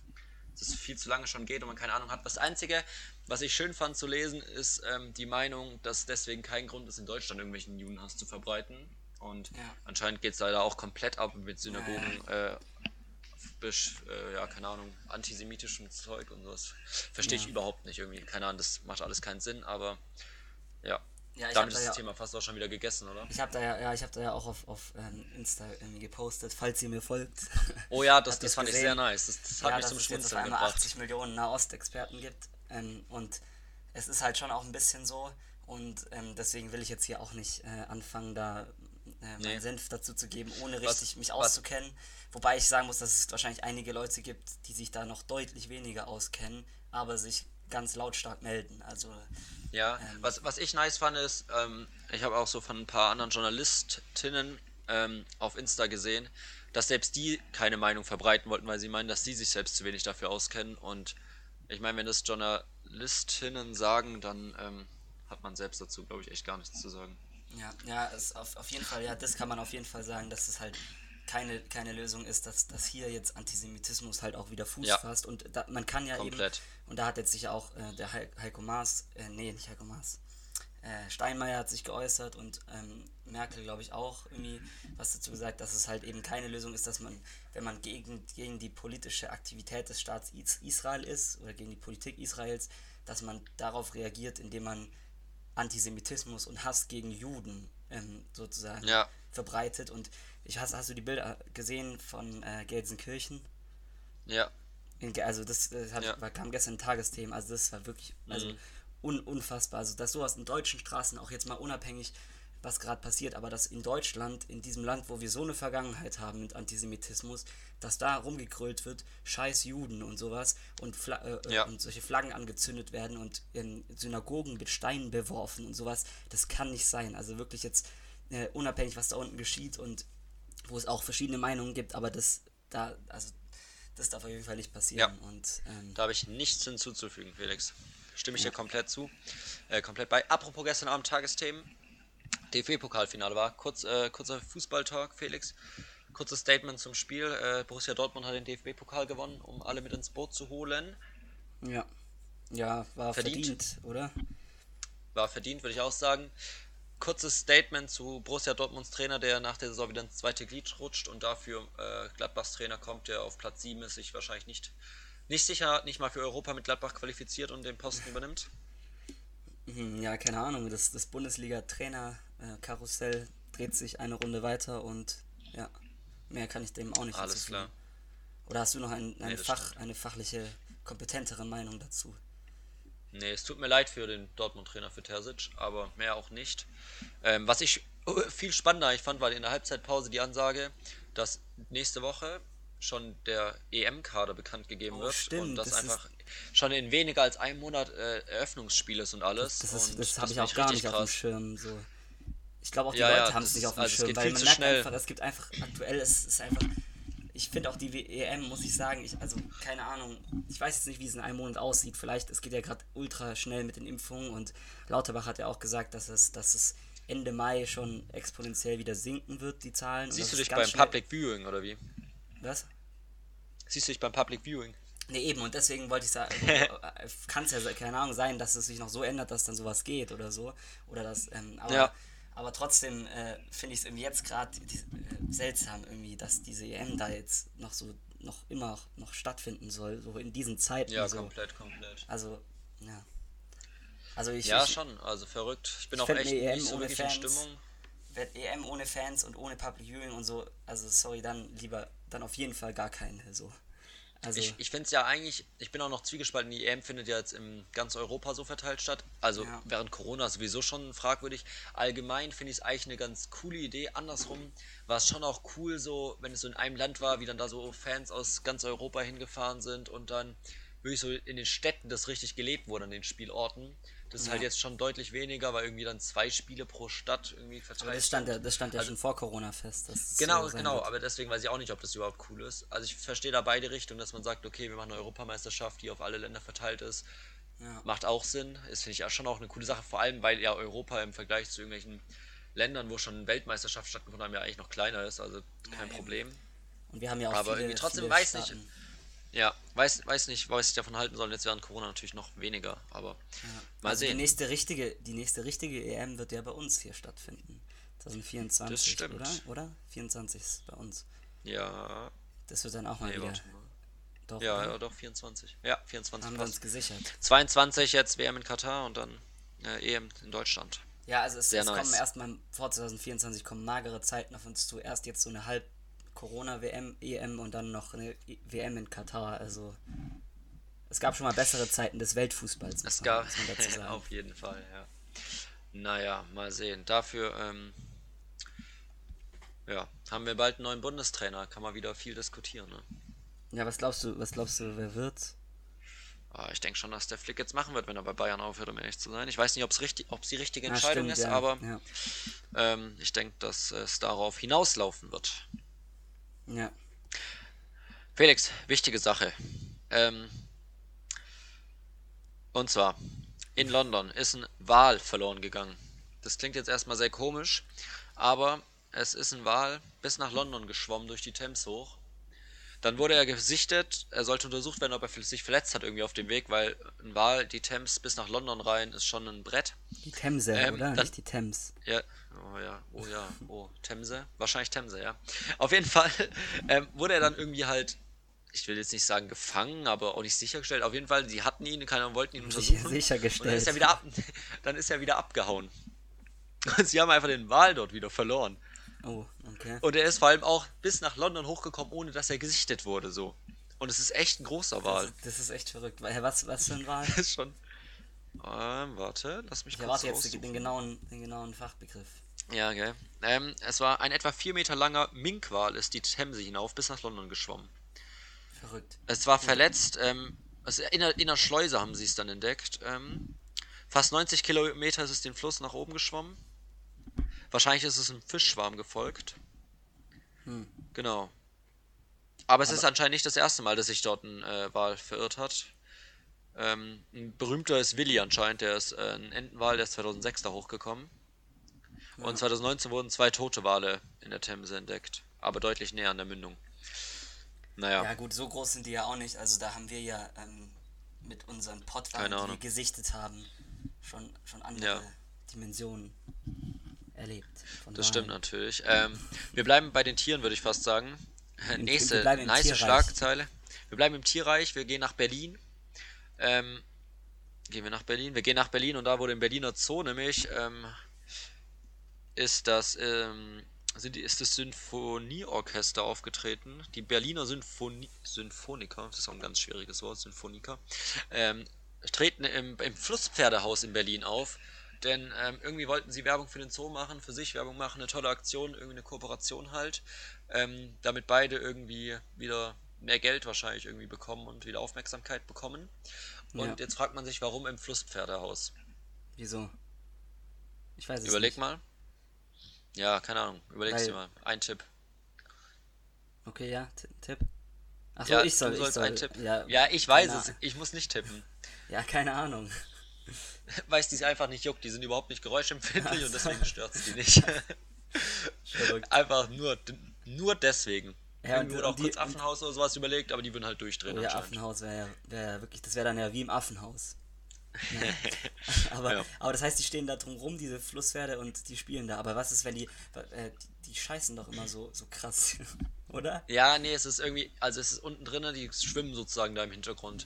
Dass es viel zu lange schon geht und man keine Ahnung hat. Das Einzige, was ich schön fand zu lesen, ist ähm, die Meinung, dass deswegen kein Grund ist, in Deutschland irgendwelchen Judenhass zu verbreiten. Und Ja. anscheinend geht es leider auch komplett ab mit Synagogen, Äh, bisch, äh, ja, keine Ahnung, antisemitischem Zeug und sowas. Verstehe ich Ja. überhaupt nicht irgendwie. Keine Ahnung, das macht alles keinen Sinn, aber ja. Ja, ich Damit da ist das ja- Thema fast auch schon wieder gegessen, oder? Ich habe da ja, ja, ich habe da ja auch auf, auf ähm, Insta gepostet, falls ihr mir folgt. Oh ja, das, das fand ich gesehen? sehr nice. Das, das hat ja, mich dass zum es Schmunzeln einmal gebracht. 80 Millionen Nahostexperten gibt. Ähm, und es ist halt schon auch ein bisschen so. Und ähm, deswegen will ich jetzt hier auch nicht äh, anfangen, da äh, meinen Nee. Senf dazu zu geben, ohne Was- richtig mich was- auszukennen. Wobei ich sagen muss, dass es wahrscheinlich einige Leute gibt, die sich da noch deutlich weniger auskennen, aber sich ganz lautstark melden. Also Ja, Ähm. was, was ich nice fand ist, ähm, ich habe auch so von ein paar anderen Journalistinnen ähm, auf Insta gesehen, dass selbst die keine Meinung verbreiten wollten, weil sie meinen, dass sie sich selbst zu wenig dafür auskennen. Und ich meine, wenn das Journalistinnen sagen, dann ähm, hat man selbst dazu, glaube ich, echt gar nichts zu sagen. Ja, ja, es auf, auf jeden Fall, ja, das kann man auf jeden Fall sagen, dass es halt keine, keine Lösung ist, dass, dass hier jetzt Antisemitismus halt auch wieder Fuß Ja. fasst. Und da, man kann ja Komplett. eben, und da hat jetzt sich auch äh, der Heiko Maas, äh, nee, nicht Heiko Maas, äh, Steinmeier hat sich geäußert und ähm, Merkel, glaube ich, auch irgendwie was dazu gesagt, dass es halt eben keine Lösung ist, dass man, wenn man gegen, gegen die politische Aktivität des Staats Is Israel ist oder gegen die Politik Israels, dass man darauf reagiert, indem man Antisemitismus und Hass gegen Juden ähm, sozusagen Ja. verbreitet. Und ich hast, hast du die Bilder gesehen von äh, Gelsenkirchen? Ja, In, also das, das hat, Ja. kam gestern ein Tagesthemen, also das war wirklich also Mhm. un, unfassbar. Also dass sowas in deutschen Straßen, auch jetzt mal unabhängig, was gerade passiert, aber dass in Deutschland, in diesem Land, wo wir so eine Vergangenheit haben mit Antisemitismus, dass da rumgekrölt wird, scheiß Juden und sowas und, Fla äh, äh, Ja. und solche Flaggen angezündet werden und in Synagogen mit Steinen beworfen und sowas, das kann nicht sein. Also wirklich jetzt äh, unabhängig, was da unten geschieht und wo es auch verschiedene Meinungen gibt, aber das da, also das darf auf jeden Fall nicht passieren. Und ähm, da habe ich nichts hinzuzufügen, Felix. Stimme ich dir komplett zu. Äh, komplett bei. Apropos gestern Abend Tagesthemen. DFB-Pokalfinale war. Kurz, äh, kurzer Fußballtalk, Felix. Kurzes Statement zum Spiel. Äh, Borussia Dortmund hat den DFB-Pokal gewonnen, um alle mit ins Boot zu holen. ja. Ja, war Verdient? verdient, oder? War verdient, würde ich auch sagen. Kurzes Statement zu Borussia Dortmunds Trainer, der nach der Saison wieder ins zweite Glied rutscht und dafür äh, Gladbachs Trainer kommt, der auf Platz 7 ist, sich wahrscheinlich nicht, nicht sicher, nicht mal für Europa mit Gladbach qualifiziert und den Posten übernimmt. Mhm, Ja, keine Ahnung. Das, das Bundesliga-Trainer-Karussell dreht sich eine Runde weiter und ja, mehr kann ich dem auch nicht Alles klar. Oder hast du noch ein, eine, das Fach, eine fachliche, kompetentere Meinung dazu? Nee, es tut mir leid für den Dortmund-Trainer für Terzic, aber mehr auch nicht. Ähm, was ich äh, viel spannender ich fand, war in der Halbzeitpause die Ansage, dass nächste Woche schon der EM-Kader bekannt gegeben Oh, wird stimmt, und dass das einfach schon in weniger als einem Monat äh, Eröffnungsspiel ist und alles. Das, und das habe ich auch gar richtig nicht auf dem Schirm. So. Ich glaube auch die Ja, Leute ja, haben es das nicht auf dem also es Schirm, weil man merkt schnell. einfach, es gibt einfach aktuell, es ist einfach. Ich finde auch die WM, muss ich sagen, ich, also keine Ahnung, ich weiß jetzt nicht, wie es in einem Monat aussieht. Vielleicht, es geht ja gerade ultra schnell mit den Impfungen und Lauterbach hat ja auch gesagt, dass es, dass es Ende Mai schon exponentiell wieder sinken wird, die Zahlen. Siehst du dass dich beim schnell- Public Viewing oder wie? Was? Siehst du dich beim Public Viewing? Ne, eben, und deswegen wollte ich sagen, kann es ja, keine Ahnung, sein, dass es sich noch so ändert, dass dann sowas geht oder so. Oder das, ähm, aber, Ja. Aber trotzdem äh, finde ich es irgendwie jetzt gerade äh, seltsam, irgendwie, dass diese EM da jetzt noch so, noch immer noch stattfinden soll, so in diesen Zeiten. Ja, so. komplett, komplett. Also, ja. Also ich, Ja, ich schon, also verrückt. Ich bin ich auch echt EM nicht so ohne wirklich in Fans- Stimmung. werd EM ohne Fans und ohne Public Viewing und so, also sorry, dann lieber, dann auf jeden Fall gar keine, so. Also, Ich, ich finde es ja eigentlich, ich bin auch noch zwiegespalten, die EM findet ja jetzt in ganz Europa so verteilt statt. Also Ja. während Corona sowieso schon fragwürdig. Allgemein finde ich es eigentlich eine ganz coole Idee. Andersrum war es schon auch cool, so, wenn es so in einem Land war, wie dann da so Fans aus ganz Europa hingefahren sind und dann wirklich so in den Städten das richtig gelebt wurde, an den Spielorten. Das ist halt Ja. jetzt schon deutlich weniger, weil irgendwie dann zwei Spiele pro Stadt irgendwie verteilt aber das stand ja, das stand ja Also- schon vor Corona fest. Genau, so genau, wird. aber deswegen weiß ich auch nicht, ob das überhaupt cool ist. Also ich verstehe da beide Richtungen, dass man sagt, okay, wir machen eine Europameisterschaft, die auf alle Länder verteilt ist. Ja. Macht auch Sinn. Ist, finde ich, auch schon auch eine coole Sache, vor allem, weil ja Europa im Vergleich zu irgendwelchen Ländern, wo schon Weltmeisterschaft stattgefunden haben, ja eigentlich noch kleiner ist, also kein eben. Problem. Und wir haben ja auch Aber viele, irgendwie trotzdem viele weiß nicht- Staaten. Ja, weiß, weiß nicht, was ich davon halten soll. Jetzt während Corona natürlich noch weniger, aber mal also Die sehen. nächste, richtige, die nächste richtige EM wird ja bei uns hier stattfinden. 2024, stimmt. oder? Oder? 24 ist bei uns. Ja. Das wird dann auch mal Nee, wieder. mal. Doch, Ja, oder? ja, doch, 24. Ja, 24 haben wir uns passt. gesichert. 22 jetzt WM in Katar und dann äh, EM in Deutschland. Ja, also es, Sehr es nice. kommen erstmal vor 2024 kommen magere Zeiten auf uns zu. Erst jetzt so eine halb Corona-WM, EM und dann noch eine WM in Katar. Also es gab schon mal bessere Zeiten des Weltfußballs. Es gab auf jeden Fall, ja. Naja, mal sehen. Dafür, ähm, ja, haben wir bald einen neuen Bundestrainer. Kann man wieder viel diskutieren, ne? Ja, was glaubst du, was glaubst du, wer wird? Ah, ich denke schon, dass der Flick jetzt machen wird, wenn er bei Bayern aufhört, um ehrlich zu sein. Ich weiß nicht, ob's richtig, ob es die richtige Ja, Entscheidung stimmt, ist, ja, aber Ja, ähm, ich denke, dass es darauf hinauslaufen wird. Ja. Felix, wichtige Sache. Ähm, und zwar, in London ist ein Wal verloren gegangen. Das klingt jetzt erstmal sehr komisch, aber es ist ein Wal bis nach London geschwommen durch die Thames hoch. Dann wurde er gesichtet, er sollte untersucht werden, ob er sich verletzt hat irgendwie auf dem Weg, weil ein Wal, die Thames bis nach London rein, ist schon ein Brett. Die Themse, Ähm, oder? dann- Nicht die Thames. Ja, oh ja, oh ja, oh, Themse, wahrscheinlich Themse, ja. Auf jeden Fall ähm, wurde er dann irgendwie halt, ich will jetzt nicht sagen gefangen, aber auch nicht sichergestellt. Auf jeden Fall, sie hatten ihn, keiner wollten ihn untersuchen. sichergestellt. Und dann ist er wieder ab, dann ist er wieder abgehauen. Und sie haben einfach den Wal dort wieder verloren. Oh, okay. Und er ist vor allem auch bis nach London hochgekommen, ohne dass er gesichtet wurde, so. Und es ist echt ein großer Wal. Das, das ist echt verrückt. Weil, Was, was für ein Wal? Das ist schon. Ähm, warte, lass mich Ich kurz erwarte jetzt raussuchen. den genauen, den genauen Fachbegriff. Ja, gell. Ähm, es war ein etwa 4 Meter langer Minkwal, ist die Themse hinauf bis nach London geschwommen. Verrückt. Es war verletzt, ähm, also in, der, in der Schleuse haben sie es dann entdeckt. Ähm, fast 90 Kilometer ist es den Fluss nach oben geschwommen. Wahrscheinlich ist es einem Fischschwarm gefolgt. Hm. Genau. Aber es ist anscheinend nicht das erste Mal, dass sich dort ein äh, Wal verirrt hat. Ähm, ein berühmter ist Willi anscheinend, der ist äh, ein Entenwal, der ist 2006 da hochgekommen. Und 2019 wurden zwei tote Wale in der Themse entdeckt, aber deutlich näher an der Mündung. Naja, Ja gut, so groß sind die ja auch nicht. Also da haben wir ja ähm, mit unseren Pottwahlen, die wir gesichtet haben, schon, schon andere Ja. Dimensionen erlebt. Von das daher- stimmt natürlich. Ähm, wir bleiben bei den Tieren, würde ich fast sagen. Nächste wir bleiben im nice Tierreich. Schlagzeile. Wir bleiben im Tierreich, wir gehen nach Berlin. Ähm, gehen wir nach Berlin? Wir gehen nach Berlin und da wurde im Berliner Zoo nämlich ähm, ist das ähm, sind ist das Sinfonieorchester aufgetreten. Die Berliner Symphonie, Symphoniker, das ist auch ein ganz schwieriges Wort, Symphoniker, ähm, treten im, im Flusspferdehaus in Berlin auf. Denn ähm, irgendwie wollten sie Werbung für den Zoo machen, für sich Werbung machen, eine tolle Aktion, irgendwie eine Kooperation halt, ähm, damit beide irgendwie wieder mehr Geld wahrscheinlich irgendwie bekommen und wieder Aufmerksamkeit bekommen. Und Ja. jetzt fragt man sich, warum im Flusspferdehaus? Wieso? Ich weiß es Überleg nicht. mal. Ja, keine Ahnung. Überleg's Weil- dir mal. Ein Tipp. Okay, ja, T Tipp. Achso, ja, ich soll, du ich soll. einen Tipp. Ja, Ja, ich weiß es. Ich muss nicht tippen. Ja, keine Ahnung. Weil es die einfach nicht juckt. Die sind überhaupt nicht geräuschempfindlich Ach und deswegen stört es die nicht. Einfach nur, nur deswegen. Ja, Ja, und- und, wurde auch die- kurz Affenhaus oder sowas überlegt, aber die würden halt durchdrehen Oh ja. Affenhaus wäre ja, wär ja wirklich, das wäre dann ja wie im Affenhaus. Ja. aber, Ja. aber das heißt, die stehen da drum rum, diese Flusspferde, und die spielen da. Aber was ist, wenn die, äh, die, die scheißen doch immer so, so krass, oder? Ja, nee, es ist irgendwie, also es ist unten drinnen, die schwimmen sozusagen da im Hintergrund.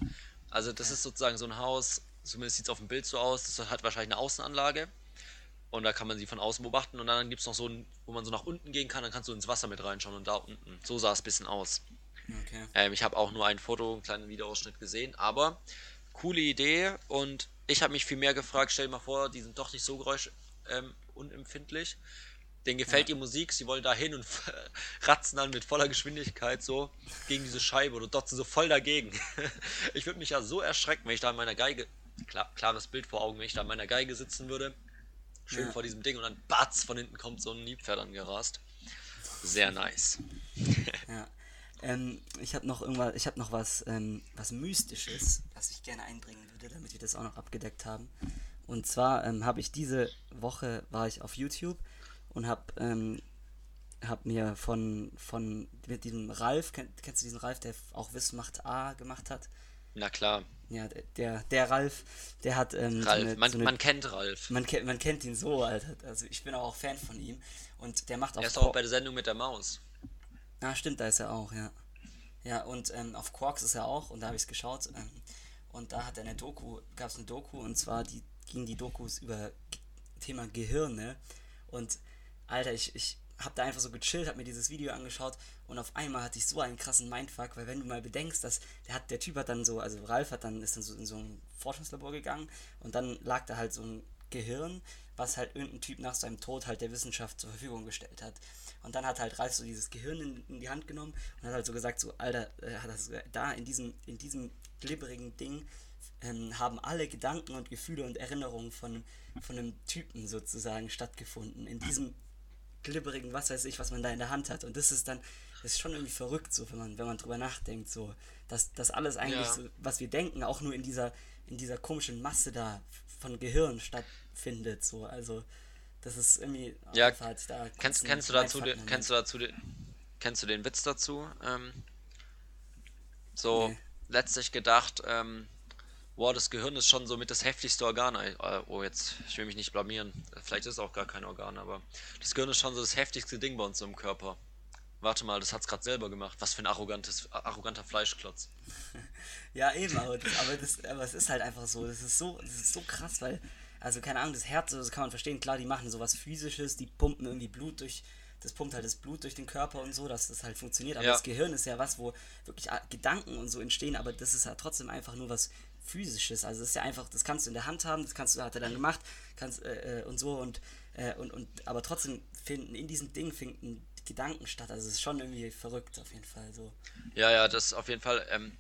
Also das ist sozusagen so ein Haus, zumindest sieht es auf dem Bild so aus, das hat wahrscheinlich eine Außenanlage. Und da kann man sie von außen beobachten und dann gibt es noch so ein, wo man so nach unten gehen kann, dann kannst du ins Wasser mit reinschauen und da unten. So sah es ein bisschen aus. Okay. Ähm, ich habe auch nur ein Foto, einen kleinen Videoausschnitt gesehen, aber coole Idee und ich habe mich viel mehr gefragt, stell dir mal vor, die sind doch nicht so geräusch ähm. Denen gefällt die Musik, sie wollen da hin und ratzen dann mit voller Geschwindigkeit so gegen diese Scheibe oder dotzen so voll dagegen. ich würde mich ja so erschrecken, wenn ich da in meiner Geige, klar, klares Bild vor Augen, wenn ich da in meiner Geige sitzen würde, schön Ja. vor diesem Ding und dann batz, von hinten kommt so ein Nilpferd angerast. Sehr nice. Ja. Ähm, ich habe noch irgendwas, ich habe noch was, ähm, was Mystisches, was ich gerne einbringen würde, damit wir das auch noch abgedeckt haben. Und zwar ähm, habe ich diese Woche war ich auf YouTube und habe ähm, hab mir von von mit diesem Ralf, kenn, kennst du diesen Ralf, der auch Wissen macht A gemacht hat? Na klar. Ja, der, der, Ralf, der hat. Ähm, Ralf, so eine, man, so eine, man kennt Ralf. man, kennt, man kennt ihn so, Alter. Also ich bin auch Fan von ihm. Und der macht Er auf ist auch bei der Sendung mit der Maus. Ah, stimmt, da ist er auch, ja. Ja, und ähm, auf Quarks ist er auch, und da habe ich es geschaut. Ähm, und da hat er eine Doku, gab es eine Doku, und zwar die ging die Dokus über Thema Gehirne. Und Alter, ich, ich habe da einfach so gechillt, habe mir dieses Video angeschaut und auf einmal hatte ich so einen krassen Mindfuck, weil wenn du mal bedenkst, dass der hat, der Typ hat dann so, also Ralf hat dann, ist dann so in so ein Forschungslabor gegangen und dann lag da halt so ein Gehirn, was halt irgendein Typ nach seinem Tod halt der Wissenschaft zur Verfügung gestellt hat. Und dann hat halt Ralf so dieses Gehirn in, in die Hand genommen und hat halt so gesagt, so, Alter, äh, hat das, da in diesem, in diesem glibberigen Ding ähm, haben alle Gedanken und Gefühle und Erinnerungen von, von einem Typen sozusagen stattgefunden. In diesem glibberigen, was weiß ich, was man da in der Hand hat. Und das ist dann, das ist schon irgendwie verrückt, so, wenn man, wenn man drüber nachdenkt, so, dass das alles eigentlich, Ja. so, was wir denken, auch nur in dieser, in dieser komischen Masse da von Gehirn stattfindet, so, also, das ist irgendwie, Ja, hat da Kennst, kennst du dazu den, kennst du dazu den, kennst du den Witz dazu? Ähm, so Nee. letztlich gedacht, ähm, boah, das Gehirn ist schon so mit das heftigste Organ. Äh, oh, jetzt, ich will mich nicht blamieren. Vielleicht ist es auch gar kein Organ, aber das Gehirn ist schon so das heftigste Ding bei uns im Körper. Warte mal, das hat's gerade selber gemacht. Was für ein arrogantes, arroganter Fleischklotz. Ja, eben, aber, das, aber, das, aber es ist halt einfach so. Das ist so, das ist so krass, weil, also keine Ahnung, das Herz, das kann man verstehen, klar, die machen sowas physisches, die pumpen irgendwie Blut durch, das pumpt halt das Blut durch den Körper und so, dass das halt funktioniert. Aber Ja. das Gehirn ist ja was, wo wirklich ah, Gedanken und so entstehen, aber das ist ja trotzdem einfach nur was physisches. Also das ist ja einfach, das kannst du in der Hand haben, das kannst du, hat er dann gemacht, kannst äh, äh, und so und, äh, und, und aber trotzdem finden in diesem Ding finden Gedanken statt. Also es ist schon irgendwie verrückt auf jeden Fall so. Ja, ja, das ist auf jeden Fall. Ähm,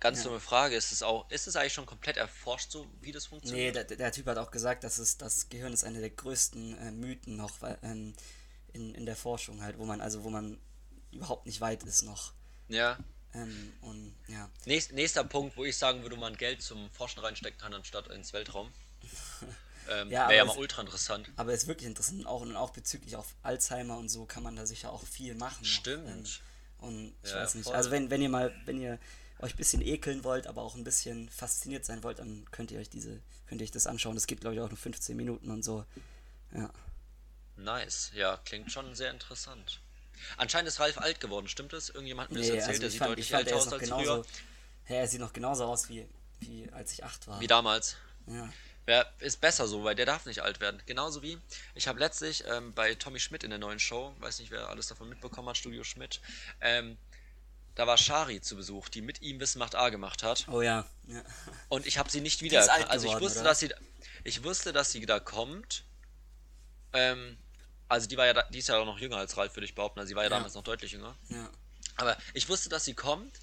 ganz Ja. dumme Frage, ist es auch, ist es eigentlich schon komplett erforscht, so wie das Nee, funktioniert? der, der Typ hat auch gesagt, dass es, das Gehirn ist einer der größten äh, Mythen noch ähm, in, in der Forschung halt, wo man, also wo man überhaupt nicht weit ist noch. Ja. Ähm, und ja. Nächst, nächster Punkt, wo ich sagen würde, man Geld zum Forschen reinstecken kann, anstatt ins Weltraum. Ähm, Ja, Wäre ja aber mal es- ultra interessant. Aber ist wirklich interessant, auch und auch bezüglich auf Alzheimer und so kann man da sicher auch viel machen. Stimmt. Ähm, und ich Ja, weiß nicht. voll. Also wenn, wenn ihr mal, wenn ihr euch ein bisschen ekeln wollt, aber auch ein bisschen fasziniert sein wollt, dann könnt ihr euch diese, könnt ihr euch das anschauen. Das geht glaube ich auch nur 15 Minuten und so. Ja. Nice. Ja, klingt schon sehr interessant. Anscheinend ist Ralf alt geworden, stimmt das? Irgendjemand hat mir das Nee, erzählt, also der ich sieht fand, deutlich älter er aus noch als genauso. früher. Ja, er sieht noch genauso aus wie, wie als ich acht war. Wie damals. Ja. Wer ist besser so, weil der darf nicht alt werden. Genauso wie, ich habe letztlich ähm, bei Tommy Schmidt in der neuen Show, weiß nicht, wer alles davon mitbekommen hat, Studio Schmidt, ähm, da war Shari zu Besuch, die mit ihm Wissen macht A gemacht hat. Oh ja. ja. Und ich habe sie nicht alt Also ich wusste, oder? dass sie, ich wusste, dass sie da kommt. Ähm, also die war ja, da, die ist ja auch noch jünger als Ralf, würde ich behaupten. Also sie war ja, Ja. damals noch deutlich jünger. ja. Aber ich wusste, dass sie kommt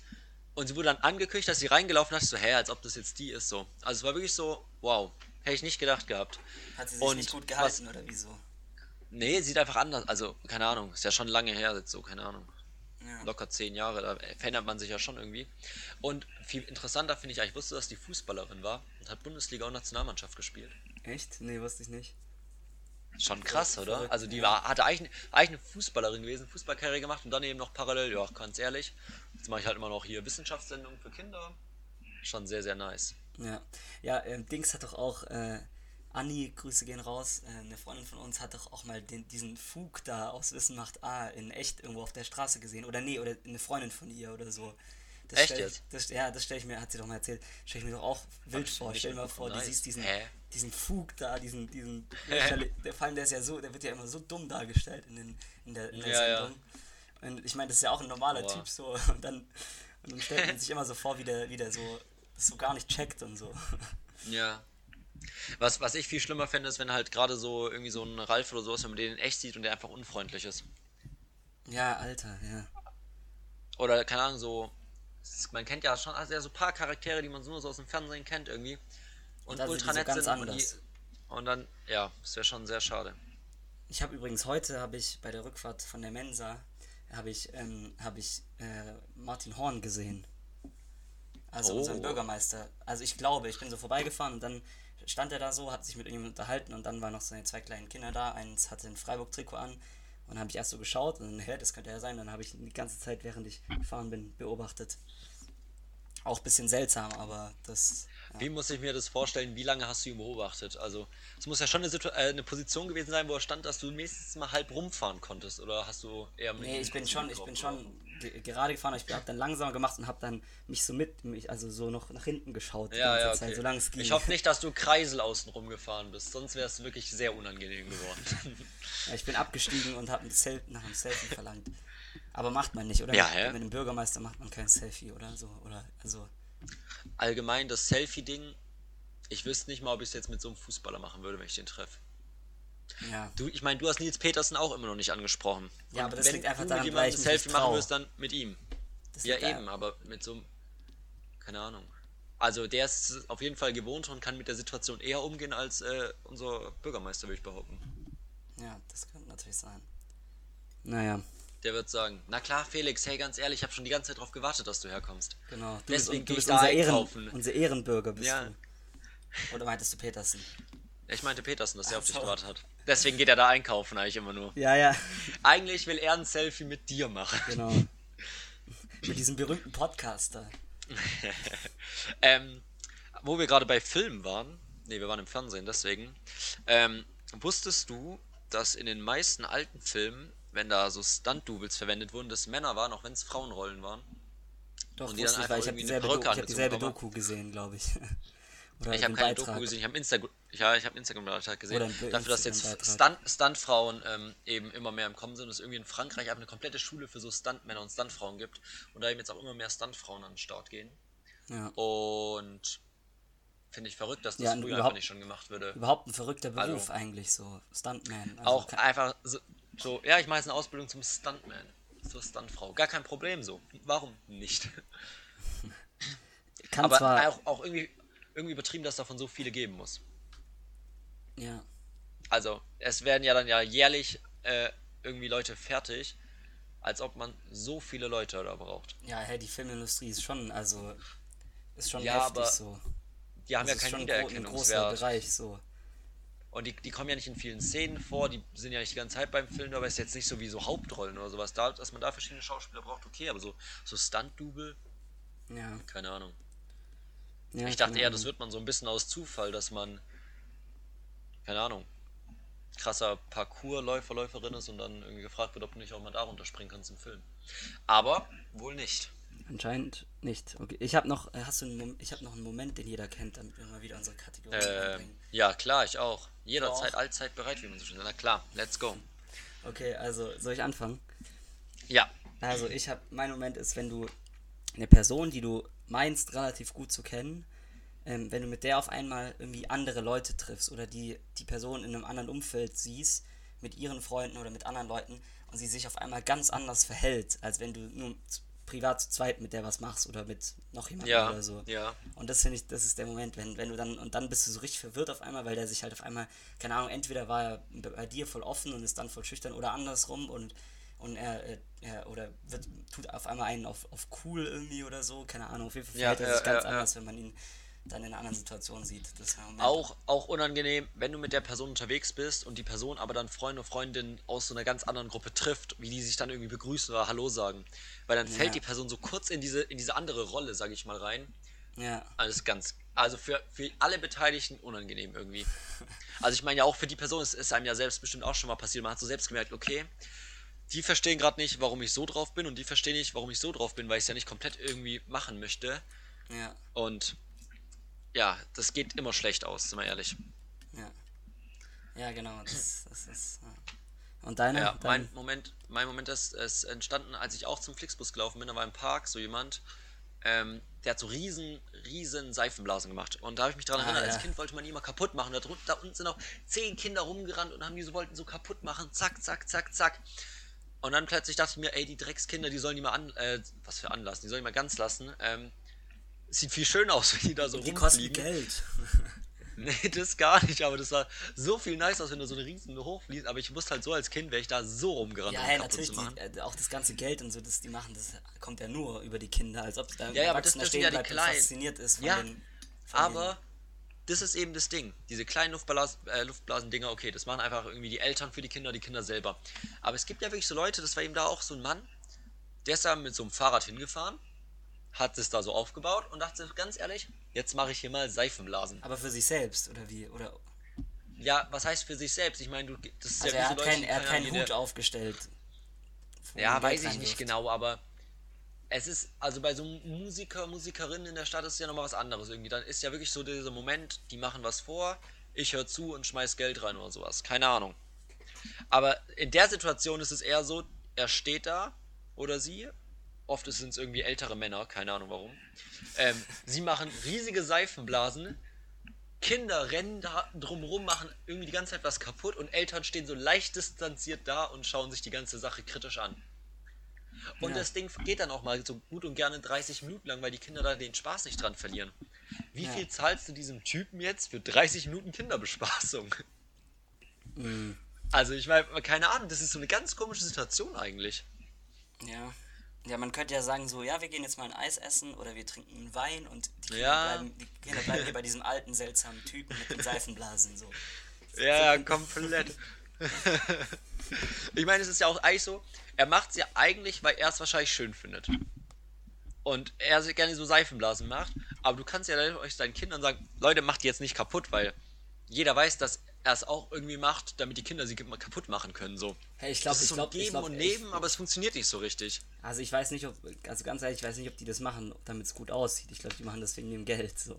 und sie wurde dann angekündigt, dass sie reingelaufen hat. Ich so, hä, als ob das jetzt die ist so. Also es war wirklich so, wow, hätte ich nicht gedacht gehabt. Hat sie sich Und nicht gut was- gehalten oder wieso? Nee, sieht einfach anders. Also keine Ahnung, ist ja schon lange her jetzt so, keine Ahnung. Ja. Locker zehn Jahre, da verändert man sich ja schon irgendwie. Und viel interessanter finde ich, ich wusste, dass die Fußballerin war und hat Bundesliga und Nationalmannschaft gespielt. Echt? Nee, wusste ich nicht. Schon krass, oder? Also die war, hatte eigentlich, eigentlich eine Fußballerin gewesen, Fußballkarriere gemacht und dann eben noch parallel, ja, ganz ehrlich, jetzt mache ich halt immer noch hier Wissenschaftssendungen für Kinder. Schon sehr, sehr nice. Ja. Ja, ähm, Dings hat doch auch, äh, Anni, Grüße gehen raus, äh, eine Freundin von uns hat doch auch mal den, diesen Fug da aus Wissen macht A in echt irgendwo auf der Straße gesehen. Oder nee, oder eine Freundin von ihr oder so. Das Echt stell ich? Das, ja, das stelle ich mir, hat sie doch mal erzählt, stelle ich mir doch auch wild vor. Stell dir mal vor, du siehst diesen, Hä? diesen Fug da, diesen, diesen, der vor allem der ist ja so, der wird ja immer so dumm dargestellt in, den, in der, in der Ja, ja. Sendung. Und ich meine, das ist ja auch ein normaler Boah. Typ so. Und dann, und dann stellt man sich immer so vor, wie der, wie der so das so gar nicht checkt und so. Ja. Was, was ich viel schlimmer fände, ist, wenn halt gerade so irgendwie so ein Ralf oder sowas, wenn man den echt sieht und der einfach unfreundlich ist. Ja, Alter, ja. Oder, keine Ahnung, so. Man kennt ja schon also ja, so ein paar Charaktere, die man so nur so aus dem Fernsehen kennt irgendwie. Und die ultra so nett ganz sind. Und, die, anders. und dann, ja, das wäre schon sehr schade. Ich habe übrigens heute, habe ich bei der Rückfahrt von der Mensa, habe ich, ähm, habe ich äh, Martin Horn gesehen. Also Oh. unseren Bürgermeister. Also ich glaube, ich bin so vorbeigefahren und dann stand er da so, hat sich mit ihm unterhalten und dann waren noch seine zwei kleinen Kinder da. Eins hatte ein Freiburg-Trikot an und habe ich erst so geschaut und dann, hä, das könnte er sein. Dann habe ich ihn die ganze Zeit, während ich gefahren bin, beobachtet. Auch ein bisschen seltsam, aber das. Ja. Wie muss ich mir das vorstellen? Wie lange hast du ihn beobachtet? Also, es muss ja schon eine, Situ äh, eine Position gewesen sein, wo er stand, dass du nächstes Mal halb rumfahren konntest. Oder hast du eher mit Nee, ich bin schon, ich bin schon ge- gerade gefahren, aber ich habe dann langsamer gemacht und habe dann mich so mit, mich, also so noch nach hinten geschaut. Ja, ja, Zeit, okay. es ging. ich hoffe nicht, dass du Kreisel außen rum gefahren bist, sonst wäre es wirklich sehr unangenehm geworden. Ja, ich bin abgestiegen und habe ein nach einem Selfie verlangt. Aber macht man nicht, oder? Ja, mit, hä? mit dem Bürgermeister macht man kein Selfie, oder so, oder also. Allgemein das Selfie-Ding, ich wüsste nicht mal, ob ich es jetzt mit so einem Fußballer machen würde, wenn ich den treffe. Ja. Du, ich meine, du hast Nils Petersen auch immer noch nicht angesprochen. Ja, Und aber das wenn liegt einfach du daran, jemandem ich ein Selfie machen wirst, dann mit ihm. Das Ja, liegt da- eben, aber mit so einem. Keine Ahnung. Also, der ist auf jeden Fall gewohnt und kann mit der Situation eher umgehen als äh, unser Bürgermeister, würde ich behaupten. Ja, das könnte natürlich sein. Naja, Der wird sagen: Na klar, Felix, hey, ganz ehrlich, ich habe schon die ganze Zeit darauf gewartet, dass du herkommst. genau. Du Deswegen bist, du ich bist da unser, Ehren, unser Ehrenbürger, bist Ja. du. Oder meintest du Petersen? Ich meinte Petersen, dass er auf dich gewartet hat. Deswegen geht er da einkaufen, eigentlich immer nur. Ja, ja, Eigentlich will er ein Selfie mit dir machen. genau. Mit diesem berühmten Podcaster. Ähm, wo wir gerade bei Filmen waren, nee, wir waren im Fernsehen, deswegen. Ähm, wusstest du, dass in den meisten alten Filmen, wenn da so Stunt-Doubles verwendet wurden, das Männer waren, auch wenn es Frauenrollen waren? Doch, Und die dann ich, einfach ich habe dieselbe, Perücke Do ich hab dieselbe. Doku gesehen, glaube ich. Oder Ich habe keine Beitrag. Doku gesehen, ich habe Instagram, ja, ich habe Instagram-Beitrag gesehen, dafür, dass jetzt. Stunt, Stuntfrauen ähm, eben immer mehr im Kommen sind, dass es irgendwie in Frankreich einfach eine komplette Schule für so Stuntmänner und Stuntfrauen gibt und da eben jetzt auch immer mehr Stuntfrauen an den Start gehen. Ja. Und finde ich verrückt, dass das Ja, früher einfach überhaupt- nicht schon gemacht würde. Überhaupt ein verrückter Beruf Also- eigentlich, so Stuntman. Also auch einfach so, so, ja, ich mache jetzt eine Ausbildung zum Stuntman, zur Stuntfrau. Gar kein Problem so. Warum nicht? kann Aber zwar, auch, auch irgendwie, irgendwie übertrieben, dass davon so viele geben muss. ja, Also, es werden ja dann ja jährlich äh, irgendwie Leute fertig, als ob man so viele Leute da braucht. ja, hey, die Filmindustrie ist schon, also ist schon Ja, heftig aber so. Die haben Das ja keinen schon ein, gro ein großer Wiedererkennungswert. Bereich so. Und die, die kommen ja nicht in vielen Szenen vor, die sind ja nicht die ganze Zeit beim Film, aber es ist jetzt nicht so wie so Hauptrollen oder sowas. Da, dass man da verschiedene Schauspieler braucht, okay, aber so, so Stunt-Double, Ja. keine Ahnung. ja Ich dachte eher, das wird man so ein bisschen aus Zufall, dass man, keine Ahnung, krasser Parkour-Läufer, Läuferin ist und dann irgendwie gefragt wird, ob du nicht auch mal da runterspringen kannst im Film. Aber wohl nicht. Anscheinend nicht. Okay. Ich habe noch, äh, hast du einen Mom ich habe noch einen Moment, den jeder kennt, damit wir mal wieder unsere Kategorie Ähm, reinbringen. ja, klar, ich auch. Jederzeit, auch? allzeit bereit, wie man so schön sagt. Na klar, let's go. Okay, also soll ich anfangen? Ja, Also ich habe, mein Moment ist, wenn du eine Person, die du meinst relativ gut zu kennen, ähm, wenn du mit der auf einmal irgendwie andere Leute triffst oder die, die Person in einem anderen Umfeld siehst, mit ihren Freunden oder mit anderen Leuten und sie sich auf einmal ganz anders verhält, als wenn du nur privat zu zweit mit der was machst oder mit noch jemandem ja, oder so. ja. Und das finde ich, das ist der Moment, wenn, wenn du dann, und dann bist du so richtig verwirrt auf einmal, weil der sich halt auf einmal, keine Ahnung, entweder war er bei dir voll offen und ist dann voll schüchtern oder andersrum und, und er, er, er oder wird, tut auf einmal einen auf, auf cool irgendwie oder so, keine Ahnung, auf jeden Fall Ja, verhält er ja, sich ganz ja, ja. anders, wenn man ihn dann in einer anderen Situation sieht. Ist. Auch, auch unangenehm, wenn du mit der Person unterwegs bist und die Person aber dann Freunde und Freundinnen aus so einer ganz anderen Gruppe trifft, wie die sich dann irgendwie begrüßen oder Hallo sagen. Weil dann fällt Ja. die Person so kurz in diese, in diese andere Rolle, sag ich mal, rein. Ja, Alles ganz, also für, für alle Beteiligten unangenehm irgendwie. Also ich meine ja auch für die Person ist es einem ja selbst bestimmt auch schon mal passiert. Man hat so selbst gemerkt, okay, die verstehen gerade nicht, warum ich so drauf bin und die verstehen nicht, warum ich so drauf bin, weil ich es ja nicht komplett irgendwie machen möchte. ja, Und ja, das geht immer schlecht aus, sind wir ehrlich. ja. Ja, genau, das, das ist. Ja. Und deine? Ja, mein Dein, Moment, mein Moment ist, ist entstanden, als ich auch zum Flixbus gelaufen bin. Da war im Park so jemand, ähm, der hat so riesen, riesen Seifenblasen gemacht. Und da habe ich mich dran Ah, erinnert, ja. als Kind wollte man die immer kaputt machen. Da, da unten sind auch zehn Kinder rumgerannt und haben die so, wollten so kaputt machen. Zack, zack, zack, zack. Und dann plötzlich dachte ich mir, ey, die Dreckskinder, die sollen die mal an, äh, was für anlassen, die sollen die mal ganz lassen. Ähm, sieht viel schöner aus, wenn die da so die kosten rumfliegen. Geld. Nee, das gar nicht, aber das sah so viel nice aus, wenn du so eine riesen hochfliegst. Aber ich wusste halt so als Kind, wäre ich da so rumgerannt, Ja, um kaputt natürlich, die, äh, auch das ganze Geld und so, das die machen, das kommt ja nur über die Kinder, als ob da Ja, ja, aber das- das stehen ja die Kleinen. fasziniert ist Ja, den. Aber das ist eben das Ding. Diese kleinen Luftblas äh, Luftblasendinger, okay, das machen einfach irgendwie die Eltern für die Kinder, die Kinder selber. Aber es gibt ja wirklich so Leute, das war eben da auch so ein Mann, der ist da mit so einem Fahrrad hingefahren, hat es da so aufgebaut und dachte ganz ehrlich, jetzt mache ich hier mal Seifenblasen. Aber für sich selbst, oder wie? Oder. Ja, was heißt für sich selbst? Ich meine, du, das ist Also ja er hat, so kein, Leute, er hat keine keinen Hut aufgestellt. Ja, weiß ich nicht genau, aber es ist, also bei so Musiker, Musikerinnen in der Stadt ist ja nochmal was anderes irgendwie. Dann ist ja wirklich so dieser Moment, die machen was vor, ich höre zu und schmeiß Geld rein oder sowas. Keine Ahnung. Aber in der Situation ist es eher so, er steht da oder sie, oft sind es irgendwie ältere Männer, keine Ahnung warum. Ähm, sie machen riesige Seifenblasen, Kinder rennen da drumrum, machen irgendwie die ganze Zeit was kaputt und Eltern stehen so leicht distanziert da und schauen sich die ganze Sache kritisch an. Und Ja. das Ding geht dann auch mal so gut und gerne 30 Minuten lang, weil die Kinder da den Spaß nicht dran verlieren. Wie Ja. viel zahlst du diesem Typen jetzt für 30 Minuten Kinderbespaßung? Mhm. Also ich meine, keine Ahnung, das ist so eine ganz komische Situation eigentlich. Ja. Ja, man könnte ja sagen, so, ja, wir gehen jetzt mal ein Eis essen oder wir trinken einen Wein und die Kinder, Ja. bleiben, die Kinder bleiben hier bei diesem alten, seltsamen Typen mit den Seifenblasen. So. Ja, komplett. ich meine, es ist ja auch eigentlich so, er macht es ja eigentlich, weil er es wahrscheinlich schön findet. Und er sich gerne so Seifenblasen macht, aber du kannst ja euch seinen Kindern sagen, Leute, macht die jetzt nicht kaputt, weil jeder weiß, dass er es auch irgendwie macht, damit die Kinder sie kaputt machen können. So. Hey, ich glaube, ist ich so glaube, ein ich Geben glaub, und ich- Nehmen, aber es funktioniert nicht so richtig. Also ich weiß nicht, ob, also ganz ehrlich, ich weiß nicht, ob die das machen, damit es gut aussieht. Ich glaube, die machen das wegen dem Geld, so.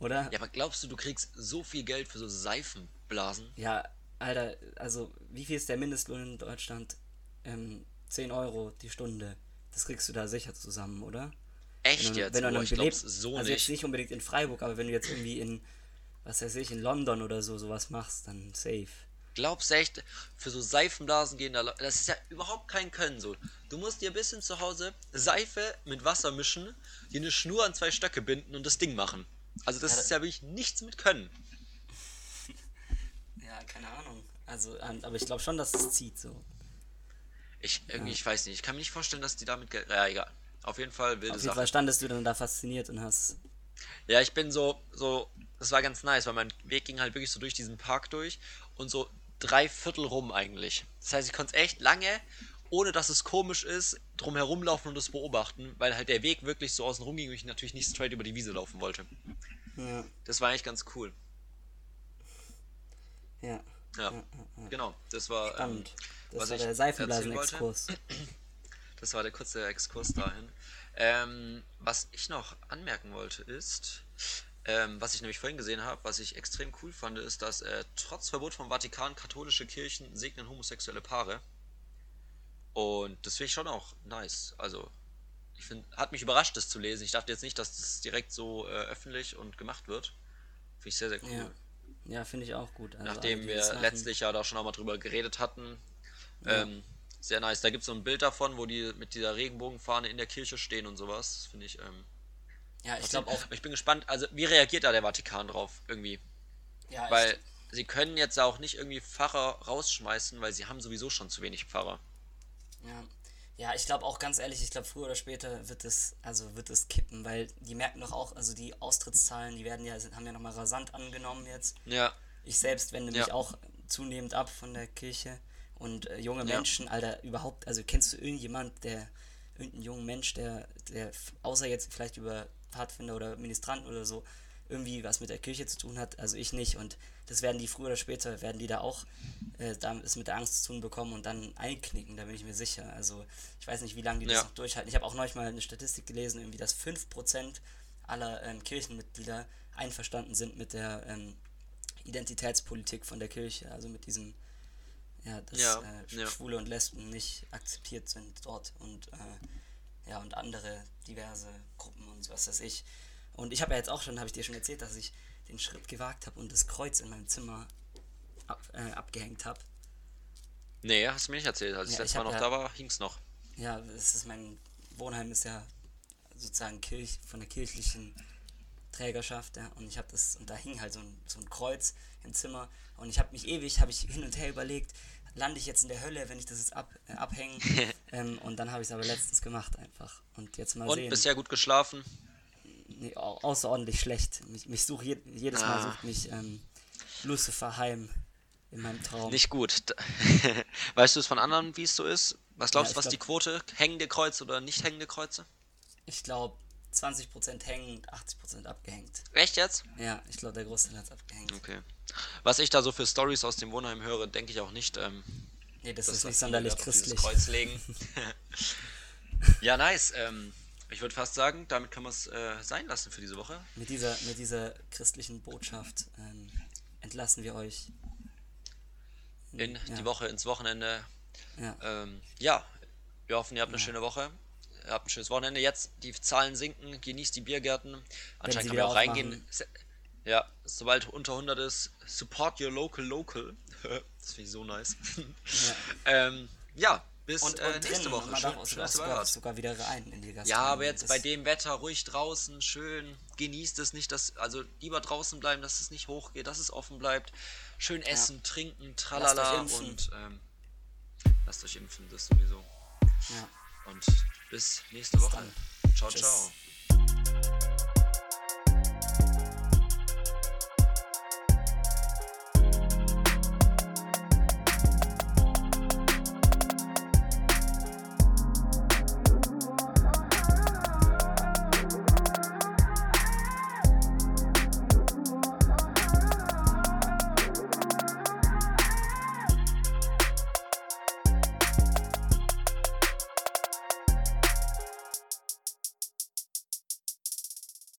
Oder? Ja, aber glaubst du, du kriegst so viel Geld für so Seifenblasen? Ja, Alter, also wie viel ist der Mindestlohn in Deutschland? Ähm, 10 Euro die Stunde. Das kriegst du da sicher zusammen, oder? Echt Wenn du, jetzt? wenn du einem ich Beleb- so also nicht. jetzt nicht unbedingt in Freiburg, aber wenn du jetzt irgendwie in, was weiß ich, in London oder so sowas machst, dann safe. Glaubst du echt, für so Seifenblasen gehen da Das ist ja überhaupt kein Können so. Du musst dir ein bisschen zu Hause Seife mit Wasser mischen, dir eine Schnur an zwei Stöcke binden und das Ding machen. Also das Ja, ist ja wirklich nichts mit Können. Ja, keine Ahnung. Also, aber ich glaube schon, dass es zieht so. Ich irgendwie, ich weiß nicht, ich kann mir nicht vorstellen, dass die damit. Ja, egal. Auf jeden Fall wilde Auf jeden Sache. Fall standest du dann da fasziniert und hast. Ja, ich bin so, so, das war ganz nice, weil mein Weg ging halt wirklich so durch diesen Park durch und so drei Viertel rum eigentlich. Das heißt, ich konnte es echt lange, ohne dass es komisch ist, drum herumlaufen und das beobachten, weil halt der Weg wirklich so außen rum ging und ich natürlich nicht straight über die Wiese laufen wollte. Ja, Das war eigentlich ganz cool. ja. Ja, genau. Das war, ähm. Das war der Seifenblasen-Exkurs. Das war der kurze Exkurs dahin. Ähm, was ich noch anmerken wollte ist, ähm, was ich nämlich vorhin gesehen habe, was ich extrem cool fand, ist, dass äh, trotz Verbot vom Vatikan katholische Kirchen segnen homosexuelle Paare. Und das finde ich schon auch nice. Also, ich finde, hat mich überrascht, das zu lesen. Ich dachte jetzt nicht, dass das direkt so äh, öffentlich und gemacht wird. Finde ich sehr, sehr cool. Ja, ja finde ich auch gut. Also Nachdem wir letztlich ja da schon auch mal drüber geredet hatten. Ähm, sehr nice. Da gibt es so ein Bild davon, wo die mit dieser Regenbogenfahne in der Kirche stehen und sowas. Das Finde ich. Ähm, Ja, ich glaube auch. Ich bin gespannt, also wie reagiert da der Vatikan drauf irgendwie? Ja, Weil sie können jetzt auch nicht irgendwie Pfarrer rausschmeißen, weil sie haben sowieso schon zu wenig Pfarrer. ich, ja. ja, ich glaube auch ganz ehrlich, ich glaube früher oder später wird es, also wird es kippen, weil die merken doch auch, also die Austrittszahlen, die werden ja, haben ja nochmal rasant angenommen jetzt. Ja, Ich selbst wende mich Ja. auch zunehmend ab von der Kirche. Und äh, junge Ja. Menschen, Alter, überhaupt, also kennst du irgendjemand, der, irgendeinen jungen Mensch, der, der, außer jetzt vielleicht über Pfadfinder oder Ministranten oder so, irgendwie was mit der Kirche zu tun hat, also ich nicht. Und das werden die früher oder später, werden die da auch äh, da es mit der Angst zu tun bekommen und dann einknicken, da bin ich mir sicher. Also ich weiß nicht, wie lange die das Ja. noch durchhalten. Ich habe auch neulich mal eine Statistik gelesen, irgendwie, dass 5% aller ähm, Kirchenmitglieder einverstanden sind mit der ähm, Identitätspolitik von der Kirche, also mit diesem, ja, dass Ja, äh, ja. Schwule und Lesben nicht akzeptiert sind dort und äh, ja, und andere diverse Gruppen und was weiß ich. Und ich habe ja jetzt auch schon, habe ich dir schon erzählt, dass ich den Schritt gewagt habe und das Kreuz in meinem Zimmer ab, äh, abgehängt habe. nee, hast du mir nicht erzählt. Als ich Ja, letztes ich Mal hab noch ja- da war, hing's noch. Ja, das ist mein Wohnheim ist ja sozusagen Kirch, von der kirchlichen Trägerschaft, ja, und ich habe das, und da hing halt so ein, so ein Kreuz im Zimmer und ich habe mich ewig, habe ich hin und her überlegt, lande ich jetzt in der Hölle, wenn ich das jetzt ab, äh, abhänge, ähm, und dann habe ich es aber letztens gemacht einfach und jetzt mal Und sehen. bisher gut geschlafen. Nee, au außerordentlich schlecht. Mich, mich sucht je, jedes Mal Ah. sucht mich ähm, Lucifer heim in meinem Traum. Nicht gut. Weißt du es von anderen, wie es so ist? Was glaubst Ja, du, was ich die glaub- Quote? Hängende Kreuze oder nicht hängende Kreuze? Ich glaube, 20% hängen, 80% abgehängt. Echt jetzt? Ja, ich glaube, der Großteil hat es abgehängt. Okay. Was ich da so für Stories aus dem Wohnheim höre, denke ich auch nicht. Ähm, Nee, das ist nicht sonderlich christlich. Kreuz legen. ja, nice. Ähm, ich würde fast sagen, damit kann man es äh, sein lassen für diese Woche. Mit dieser, mit dieser christlichen Botschaft ähm, entlassen wir euch. In Ja. die Woche, ins Wochenende. Ja. Ähm, ja, wir hoffen, ihr habt eine schöne Woche. Habt ein schönes Wochenende. Jetzt die Zahlen sinken, genießt die Biergärten. Anscheinend kann man auch reingehen. Ja, sobald unter 100 ist, support your local local. das finde ich so nice. ähm, ja, bis Und, äh, und nächste drinnen, Woche. Schön, schön, dass dabei sogar, wieder rein in die Gastronomie. Ja, aber jetzt bei dem Wetter ruhig draußen, schön, genießt es nicht, dass, also lieber draußen bleiben, dass es nicht hochgeht, dass es offen bleibt. Schön essen, trinken, tralala und ähm, lasst euch impfen, das sowieso. Ja. Und bis nächste Woche. dann. Ciao, Tschüss. ciao.